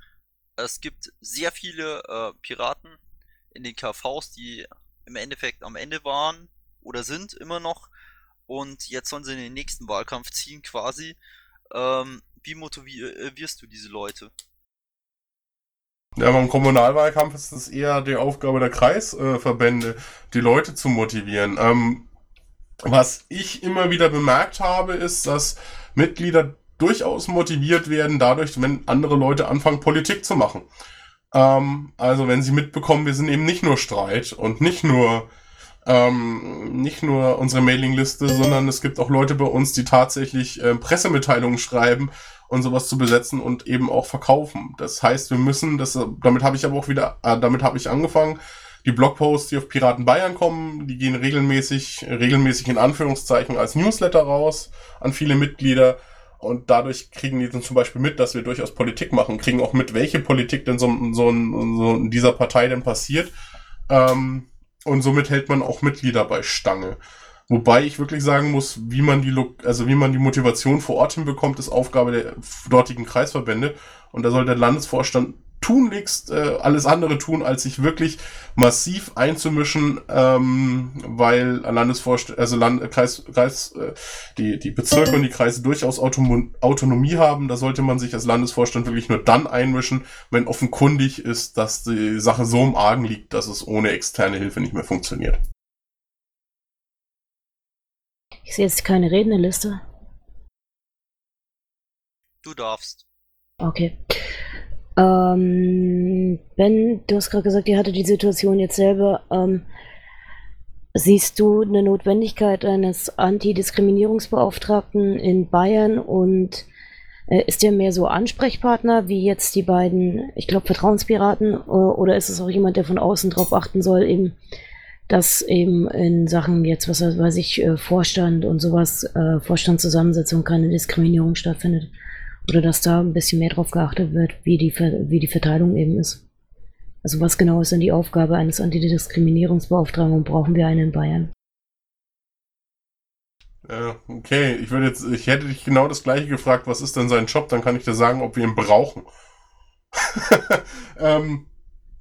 Es gibt sehr viele äh, Piraten in den KVs, die im Endeffekt am Ende waren oder sind immer noch und jetzt sollen sie in den nächsten Wahlkampf ziehen quasi. Ähm, wie motivierst du diese Leute? Ja, beim Kommunalwahlkampf ist es eher die Aufgabe der Kreisverbände, die Leute zu motivieren. Ähm, was ich immer wieder bemerkt habe, ist, dass Mitglieder durchaus motiviert werden dadurch, wenn andere Leute anfangen, Politik zu machen. Ähm, also wenn sie mitbekommen, wir sind eben nicht nur Streit und nicht nur ähm, nicht nur unsere Mailingliste, sondern es gibt auch Leute bei uns, die tatsächlich äh, Pressemitteilungen schreiben und sowas zu besetzen und eben auch verkaufen. Das heißt, wir müssen, das, damit habe ich aber auch wieder, äh, damit habe ich angefangen. Die Blogposts, die auf Piraten Bayern kommen, die gehen regelmäßig, regelmäßig in Anführungszeichen als Newsletter raus an viele Mitglieder. Und dadurch kriegen die dann zum Beispiel mit, dass wir durchaus Politik machen, kriegen auch mit, welche Politik denn so, so, so in dieser Partei denn passiert. Ähm, und somit hält man auch Mitglieder bei Stange. Wobei ich wirklich sagen muss, wie man die, also wie man die Motivation vor Ort hinbekommt, ist Aufgabe der dortigen Kreisverbände. Und da soll der Landesvorstand tunlichst äh, alles andere tun, als sich wirklich massiv einzumischen, ähm, weil Landesvorstand, also Land, Kreis, Kreis, äh, die, die Bezirke und die Kreise durchaus Autom Autonomie haben. Da sollte man sich als Landesvorstand wirklich nur dann einmischen, wenn offenkundig ist, dass die Sache so im Argen liegt, dass es ohne externe Hilfe nicht mehr funktioniert. Ich sehe jetzt keine Rednerliste. Du darfst. Okay. Ähm, ben, du hast gerade gesagt, ihr hattet die Situation jetzt selber. Ähm, siehst du eine Notwendigkeit eines Antidiskriminierungsbeauftragten in Bayern und äh, ist der mehr so Ansprechpartner wie jetzt die beiden, ich glaube, Vertrauenspiraten äh, oder ist es auch jemand, der von außen drauf achten soll, eben dass eben in Sachen jetzt, was weiß ich, äh, Vorstand und sowas, äh, Vorstandszusammensetzung keine Diskriminierung stattfindet. Oder dass da ein bisschen mehr drauf geachtet wird, wie die, wie die Verteilung eben ist. Also was genau ist denn die Aufgabe eines Antidiskriminierungsbeauftragten und brauchen wir einen in Bayern? Äh, okay, ich würde jetzt, ich hätte dich genau das gleiche gefragt, was ist denn sein Job, dann kann ich dir sagen, ob wir ihn brauchen. ähm,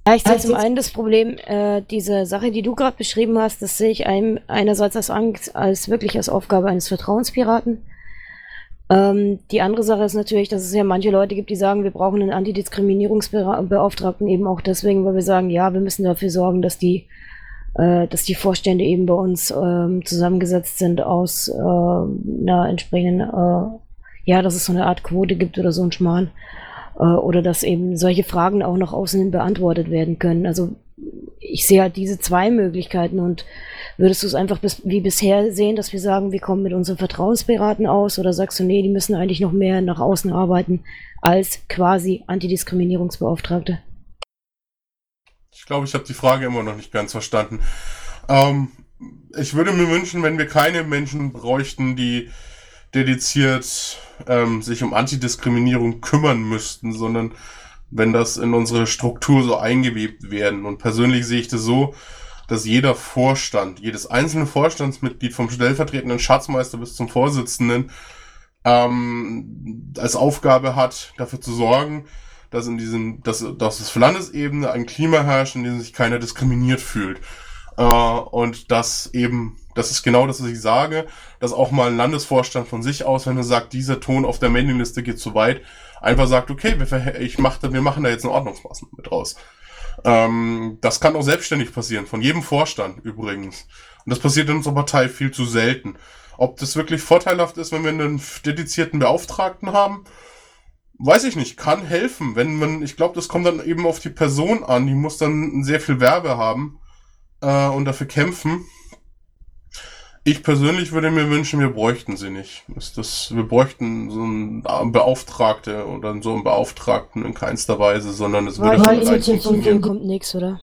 ja, ich sehe also, zum einen das Problem, äh, diese Sache, die du gerade beschrieben hast, das sehe ich einem, einerseits als Angst, als wirklich als Aufgabe eines Vertrauenspiraten. Ähm, die andere Sache ist natürlich, dass es ja manche Leute gibt, die sagen, wir brauchen einen Antidiskriminierungsbeauftragten eben auch deswegen, weil wir sagen, ja, wir müssen dafür sorgen, dass die, äh, dass die Vorstände eben bei uns ähm, zusammengesetzt sind aus äh, einer entsprechenden, äh, ja, dass es so eine Art Quote gibt oder so ein Schmarrn. Äh, oder dass eben solche Fragen auch nach außen hin beantwortet werden können. Also ich sehe halt diese zwei Möglichkeiten und würdest du es einfach bis, wie bisher sehen, dass wir sagen, wir kommen mit unseren Vertrauensberaten aus oder sagst du, nee, die müssen eigentlich noch mehr nach außen arbeiten als quasi Antidiskriminierungsbeauftragte? Ich glaube, ich habe die Frage immer noch nicht ganz verstanden. Ähm, ich würde mir wünschen, wenn wir keine Menschen bräuchten, die dediziert ähm, sich um Antidiskriminierung kümmern müssten, sondern wenn das in unsere Struktur so eingewebt werden. Und persönlich sehe ich das so, dass jeder Vorstand, jedes einzelne Vorstandsmitglied vom stellvertretenden Schatzmeister bis zum Vorsitzenden ähm, als Aufgabe hat, dafür zu sorgen, dass in diesem, dass, dass es für Landesebene ein Klima herrscht, in dem sich keiner diskriminiert fühlt. Äh, und dass eben, das ist genau das, was ich sage, dass auch mal ein Landesvorstand von sich aus, wenn er sagt, dieser Ton auf der Mailingliste geht zu weit, einfach sagt, okay, wir, ich mach, wir machen da jetzt eine Ordnungsmaßnahme mit raus. Ähm, das kann auch selbstständig passieren, von jedem Vorstand übrigens. Und das passiert in unserer Partei viel zu selten. Ob das wirklich vorteilhaft ist, wenn wir einen dedizierten Beauftragten haben, weiß ich nicht, kann helfen. Wenn man, ich glaube, das kommt dann eben auf die Person an, die muss dann sehr viel Werbe haben äh, und dafür kämpfen. Ich persönlich würde mir wünschen, wir bräuchten sie nicht. Ist das, wir bräuchten so einen Beauftragte oder so einen Beauftragten in keinster Weise, sondern es würde Weil Initiative kommt nichts, oder?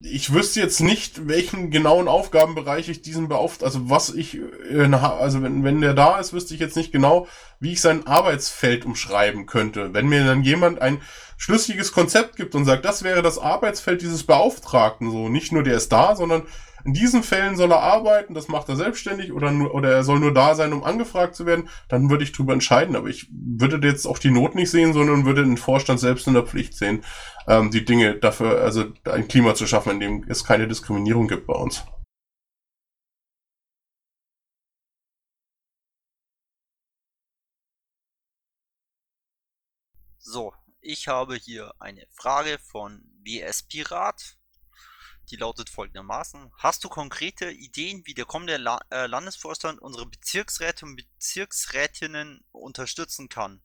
Ich wüsste jetzt nicht, welchen genauen Aufgabenbereich ich diesen beauftragt, also was ich, äh, also wenn, wenn der da ist, wüsste ich jetzt nicht genau, wie ich sein Arbeitsfeld umschreiben könnte. Wenn mir dann jemand ein schlüssiges Konzept gibt und sagt, das wäre das Arbeitsfeld dieses Beauftragten, so nicht nur der ist da, sondern in diesen Fällen soll er arbeiten, das macht er selbstständig oder, nur, oder er soll nur da sein, um angefragt zu werden, dann würde ich drüber entscheiden. Aber ich würde jetzt auch die Not nicht sehen, sondern würde den Vorstand selbst in der Pflicht sehen, ähm, die Dinge dafür, also ein Klima zu schaffen, in dem es keine Diskriminierung gibt bei uns. So, ich habe hier eine Frage von BS Pirat. Die lautet folgendermaßen. Hast du konkrete Ideen, wie der kommende La äh, Landesvorstand unsere Bezirksräte und Bezirksrätinnen unterstützen kann?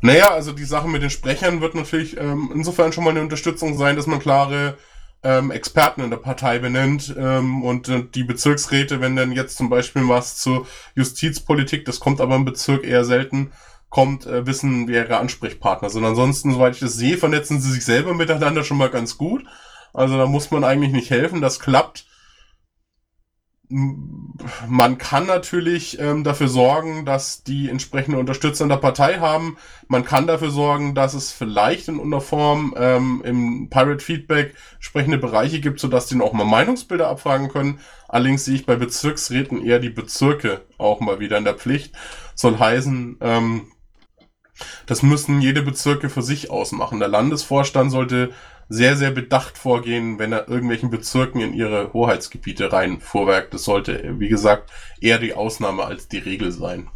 Naja, also die Sache mit den Sprechern wird natürlich ähm, insofern schon mal eine Unterstützung sein, dass man klare ähm, Experten in der Partei benennt ähm, und äh, die Bezirksräte, wenn dann jetzt zum Beispiel was zur Justizpolitik, das kommt aber im Bezirk eher selten, kommt, äh, wissen, wer ihre Ansprechpartner sind. Ansonsten, soweit ich das sehe, vernetzen sie sich selber miteinander schon mal ganz gut. Also da muss man eigentlich nicht helfen, das klappt. Man kann natürlich ähm, dafür sorgen, dass die entsprechende Unterstützer in der Partei haben. Man kann dafür sorgen, dass es vielleicht in Unterform ähm, im Pirate Feedback entsprechende Bereiche gibt, sodass die auch mal Meinungsbilder abfragen können. Allerdings sehe ich bei Bezirksräten eher die Bezirke auch mal wieder in der Pflicht. Soll heißen, ähm, das müssen jede Bezirke für sich ausmachen. Der Landesvorstand sollte sehr, sehr bedacht vorgehen, wenn er irgendwelchen Bezirken in ihre Hoheitsgebiete rein vorwerkt. Das sollte, wie gesagt, eher die Ausnahme als die Regel sein.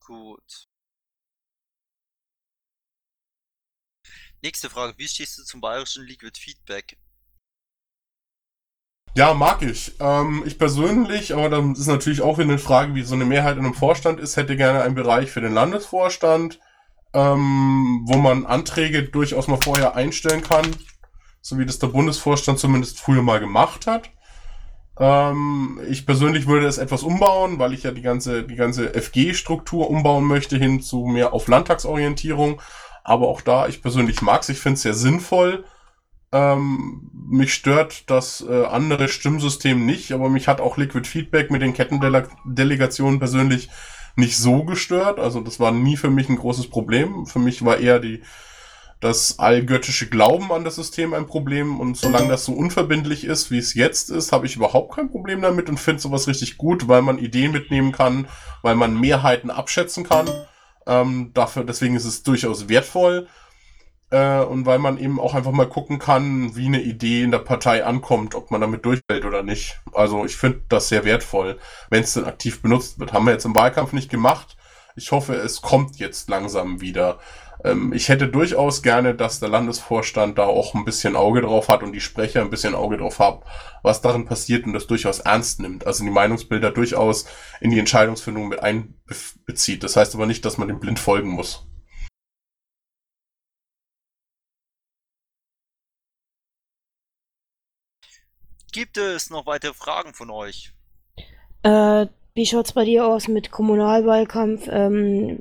Gut. Nächste Frage. Wie stehst du zum bayerischen Liquid Feedback? Ja, mag ich. Ähm, ich persönlich, aber dann ist natürlich auch wieder eine Frage, wie so eine Mehrheit in einem Vorstand ist, hätte gerne einen Bereich für den Landesvorstand, ähm, wo man Anträge durchaus mal vorher einstellen kann, so wie das der Bundesvorstand zumindest früher mal gemacht hat. Ähm, ich persönlich würde es etwas umbauen, weil ich ja die ganze, die ganze FG-Struktur umbauen möchte hin zu mehr auf Landtagsorientierung. Aber auch da, ich persönlich mag es, ich finde es sehr sinnvoll ähm, mich stört das äh, andere Stimmsystem nicht, aber mich hat auch Liquid Feedback mit den Kettendelegationen persönlich nicht so gestört. Also das war nie für mich ein großes Problem. Für mich war eher die das allgöttische Glauben an das System ein Problem und solange das so unverbindlich ist, wie es jetzt ist, habe ich überhaupt kein Problem damit und finde sowas richtig gut, weil man Ideen mitnehmen kann, weil man Mehrheiten abschätzen kann. Ähm, dafür, deswegen ist es durchaus wertvoll. Äh, und weil man eben auch einfach mal gucken kann, wie eine Idee in der Partei ankommt, ob man damit durchfällt oder nicht. Also ich finde das sehr wertvoll, wenn es denn aktiv benutzt wird. Haben wir jetzt im Wahlkampf nicht gemacht. Ich hoffe, es kommt jetzt langsam wieder. Ähm, ich hätte durchaus gerne, dass der Landesvorstand da auch ein bisschen Auge drauf hat und die Sprecher ein bisschen Auge drauf haben, was darin passiert und das durchaus ernst nimmt. Also die Meinungsbilder durchaus in die Entscheidungsfindung mit einbezieht. Das heißt aber nicht, dass man dem blind folgen muss. Gibt es noch weitere Fragen von euch? Äh, wie schaut's bei dir aus mit Kommunalwahlkampf? Ähm,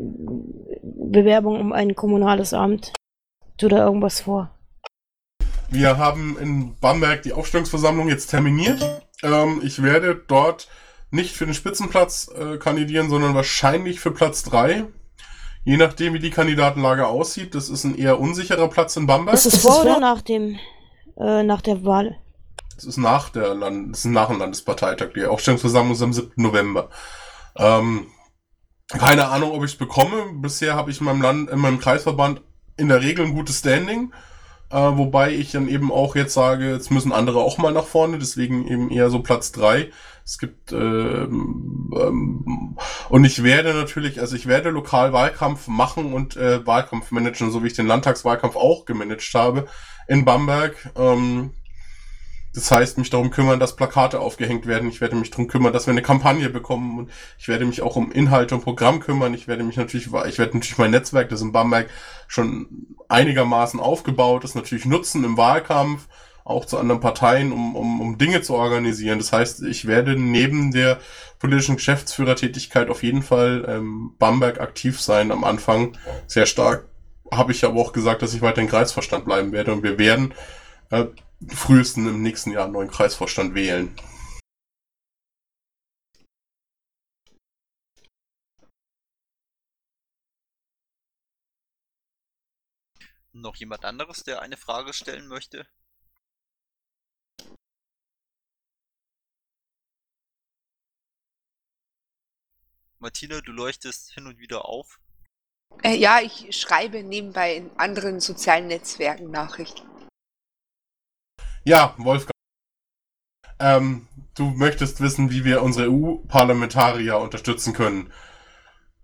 Bewerbung um ein kommunales Amt? Tu da irgendwas vor? Wir haben in Bamberg die Aufstellungsversammlung jetzt terminiert. Ähm, ich werde dort nicht für den Spitzenplatz äh, kandidieren, sondern wahrscheinlich für Platz 3. Je nachdem, wie die Kandidatenlage aussieht. Das ist ein eher unsicherer Platz in Bamberg. Ist es vor oder nach dem, äh, nach der Wahl? Das ist nach der Land das ist nach dem Landesparteitag. Die Aufstellungsversammlung ist am 7. November. Ähm, keine Ahnung, ob ich es bekomme. Bisher habe ich in meinem Land, in meinem Kreisverband in der Regel ein gutes Standing. Äh, wobei ich dann eben auch jetzt sage, jetzt müssen andere auch mal nach vorne, deswegen eben eher so Platz drei. Es gibt ähm, ähm, und ich werde natürlich, also ich werde lokal Wahlkampf machen und äh, Wahlkampf managen, so wie ich den Landtagswahlkampf auch gemanagt habe in Bamberg. Ähm, das heißt, mich darum kümmern, dass Plakate aufgehängt werden. Ich werde mich darum kümmern, dass wir eine Kampagne bekommen. Und ich werde mich auch um Inhalte und Programm kümmern. Ich werde mich natürlich, ich werde natürlich mein Netzwerk, das in Bamberg schon einigermaßen aufgebaut ist, natürlich nutzen im Wahlkampf, auch zu anderen Parteien, um, um, um Dinge zu organisieren. Das heißt, ich werde neben der politischen Geschäftsführertätigkeit auf jeden Fall ähm, Bamberg aktiv sein am Anfang. Sehr stark. Habe ich aber auch gesagt, dass ich weiter in Kreisvorstand bleiben werde. Und wir werden äh, frühesten im nächsten Jahr einen neuen Kreisvorstand wählen. Noch jemand anderes, der eine Frage stellen möchte? Martina, du leuchtest hin und wieder auf. Äh, ja, ich schreibe nebenbei in anderen sozialen Netzwerken Nachrichten. Ja, Wolfgang. Ähm, du möchtest wissen, wie wir unsere EU-Parlamentarier unterstützen können.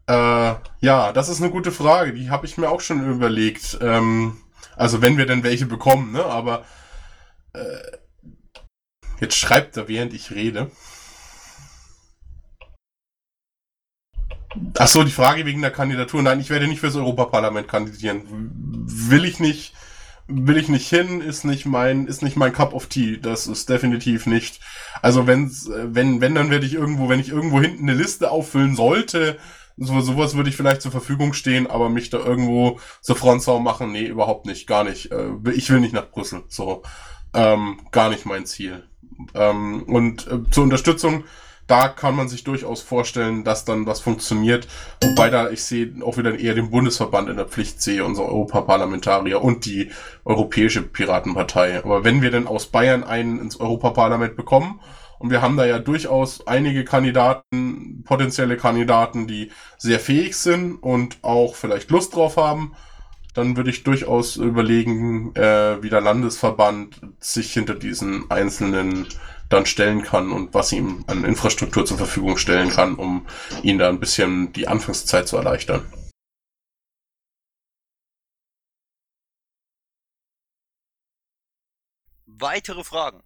Äh, ja, das ist eine gute Frage. Die habe ich mir auch schon überlegt. Ähm, also wenn wir denn welche bekommen, ne? Aber äh, jetzt schreibt er, während ich rede. Ach so, die Frage wegen der Kandidatur. Nein, ich werde nicht fürs Europaparlament kandidieren. Will ich nicht will ich nicht hin, ist nicht mein, ist nicht mein Cup of Tea. Das ist definitiv nicht. Also wenn's, wenn, wenn, dann werde ich irgendwo, wenn ich irgendwo hinten eine Liste auffüllen sollte, so, sowas würde ich vielleicht zur Verfügung stehen, aber mich da irgendwo zur Frontsau machen, nee, überhaupt nicht, gar nicht. Äh, ich will nicht nach Brüssel, so. Ähm, gar nicht mein Ziel. Ähm, und äh, zur Unterstützung, da kann man sich durchaus vorstellen, dass dann was funktioniert. Wobei da ich sehe auch wieder eher den Bundesverband in der Pflicht sehe, unsere Europaparlamentarier und die Europäische Piratenpartei. Aber wenn wir denn aus Bayern einen ins Europaparlament bekommen, und wir haben da ja durchaus einige Kandidaten, potenzielle Kandidaten, die sehr fähig sind und auch vielleicht Lust drauf haben, dann würde ich durchaus überlegen, äh, wie der Landesverband sich hinter diesen einzelnen dann stellen kann und was ihm an Infrastruktur zur Verfügung stellen kann, um ihn da ein bisschen die Anfangszeit zu erleichtern. Weitere Fragen?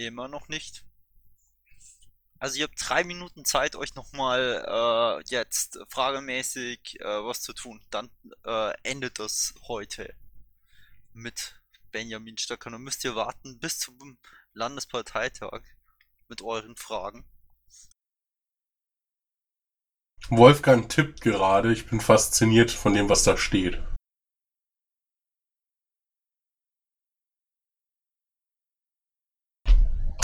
Immer noch nicht. Also ihr habt drei Minuten Zeit, euch nochmal äh, jetzt fragemäßig äh, was zu tun. Dann äh, endet das heute mit Benjamin Stöcker. Dann müsst ihr warten bis zum Landesparteitag mit euren Fragen. Wolfgang tippt gerade. Ich bin fasziniert von dem, was da steht.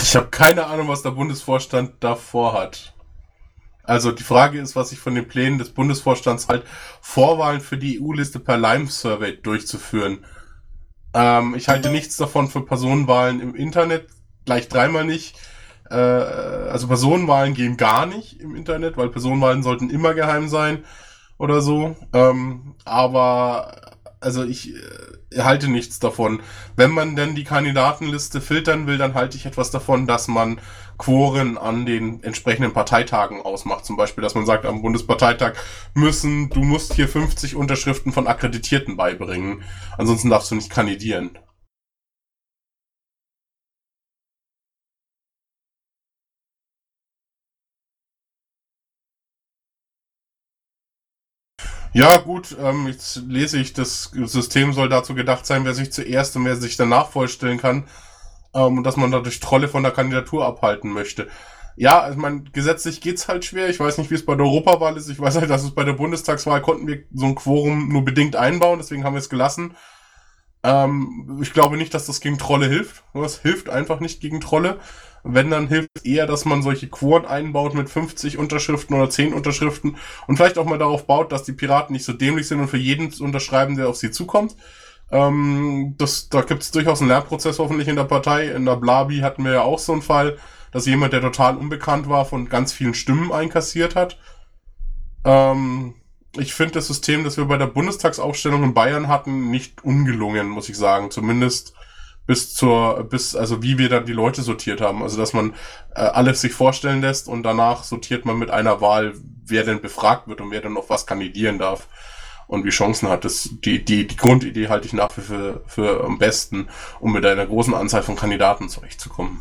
Ich habe keine Ahnung, was der Bundesvorstand davor hat. Also die Frage ist, was ich von den Plänen des Bundesvorstands halt, Vorwahlen für die EU-Liste per Lime-Survey durchzuführen. Ähm, ich halte nichts davon für Personenwahlen im Internet, gleich dreimal nicht. Äh, also Personenwahlen gehen gar nicht im Internet, weil Personenwahlen sollten immer geheim sein oder so. Ähm, aber also ich äh, halte nichts davon. Wenn man denn die Kandidatenliste filtern will, dann halte ich etwas davon, dass man Quoren an den entsprechenden Parteitagen ausmacht. Zum Beispiel, dass man sagt, am Bundesparteitag müssen, du musst hier 50 Unterschriften von Akkreditierten beibringen. Ansonsten darfst du nicht kandidieren. Ja, gut, ähm, jetzt lese ich, das System soll dazu gedacht sein, wer sich zuerst und wer sich danach vorstellen kann. Ähm, und dass man dadurch Trolle von der Kandidatur abhalten möchte. Ja, also mein, gesetzlich geht's halt schwer. Ich weiß nicht, wie es bei der Europawahl ist. Ich weiß halt, dass es bei der Bundestagswahl konnten wir so ein Quorum nur bedingt einbauen, deswegen haben wir es gelassen. Ähm, ich glaube nicht, dass das gegen Trolle hilft. Das hilft einfach nicht gegen Trolle. Wenn, dann hilft es eher, dass man solche Quoren einbaut mit 50 Unterschriften oder 10 Unterschriften und vielleicht auch mal darauf baut, dass die Piraten nicht so dämlich sind und für jeden unterschreiben, der auf sie zukommt. Ähm, das, da gibt es durchaus einen Lernprozess hoffentlich in der Partei. In der Blabi hatten wir ja auch so einen Fall, dass jemand, der total unbekannt war, von ganz vielen Stimmen einkassiert hat. Ähm, ich finde das System, das wir bei der Bundestagsaufstellung in Bayern hatten, nicht ungelungen, muss ich sagen. Zumindest bis zur, bis, also wie wir dann die Leute sortiert haben. Also, dass man äh, alles sich vorstellen lässt und danach sortiert man mit einer Wahl, wer denn befragt wird und wer dann auf was kandidieren darf und wie Chancen hat. Das, die, die, die Grundidee halte ich nach wie für, für am besten, um mit einer großen Anzahl von Kandidaten zurechtzukommen.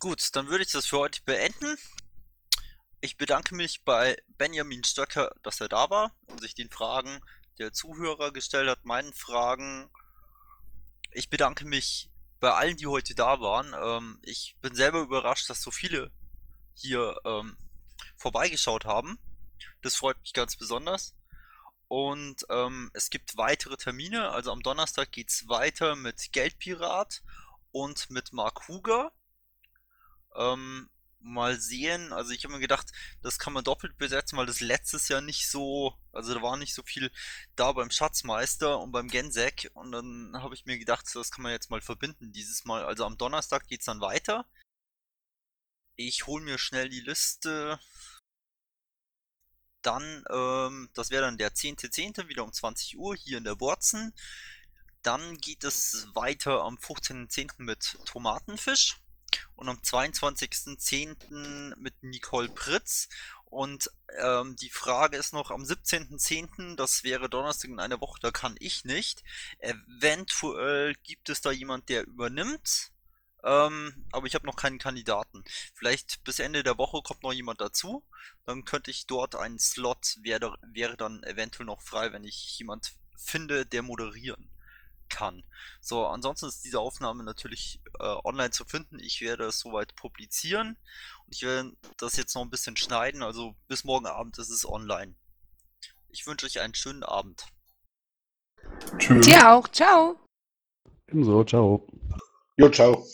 Gut, dann würde ich das für heute beenden. Ich bedanke mich bei Benjamin Stöcker, dass er da war und sich den Fragen der Zuhörer gestellt hat, meinen Fragen. Ich bedanke mich bei allen, die heute da waren. Ähm, ich bin selber überrascht, dass so viele hier ähm, vorbeigeschaut haben. Das freut mich ganz besonders. Und ähm, es gibt weitere Termine. Also am Donnerstag geht es weiter mit Geldpirat und mit Mark Huger. Ähm, mal sehen. Also ich habe mir gedacht, das kann man doppelt besetzen, weil das letztes Jahr nicht so, also da war nicht so viel da beim Schatzmeister und beim Gensek. Und dann habe ich mir gedacht, das kann man jetzt mal verbinden dieses Mal. Also am Donnerstag geht es dann weiter. Ich hole mir schnell die Liste. Dann, ähm, das wäre dann der 10.10. .10. wieder um 20 Uhr hier in der Wurzen. Dann geht es weiter am 15.10. mit Tomatenfisch und am 22.10. mit Nicole Pritz. Und ähm, die Frage ist noch am 17.10., das wäre Donnerstag in einer Woche, da kann ich nicht. Eventuell gibt es da jemand, der übernimmt. Ähm, aber ich habe noch keinen Kandidaten. Vielleicht bis Ende der Woche kommt noch jemand dazu. Dann könnte ich dort einen Slot, wäre, wäre dann eventuell noch frei, wenn ich jemand finde, der moderieren kann. So, ansonsten ist diese Aufnahme natürlich äh, online zu finden. Ich werde es soweit publizieren und ich werde das jetzt noch ein bisschen schneiden. Also bis morgen Abend ist es online. Ich wünsche euch einen schönen Abend. Tschüss. Dir auch. Ciao. Ebenso, ciao. Jo, ciao.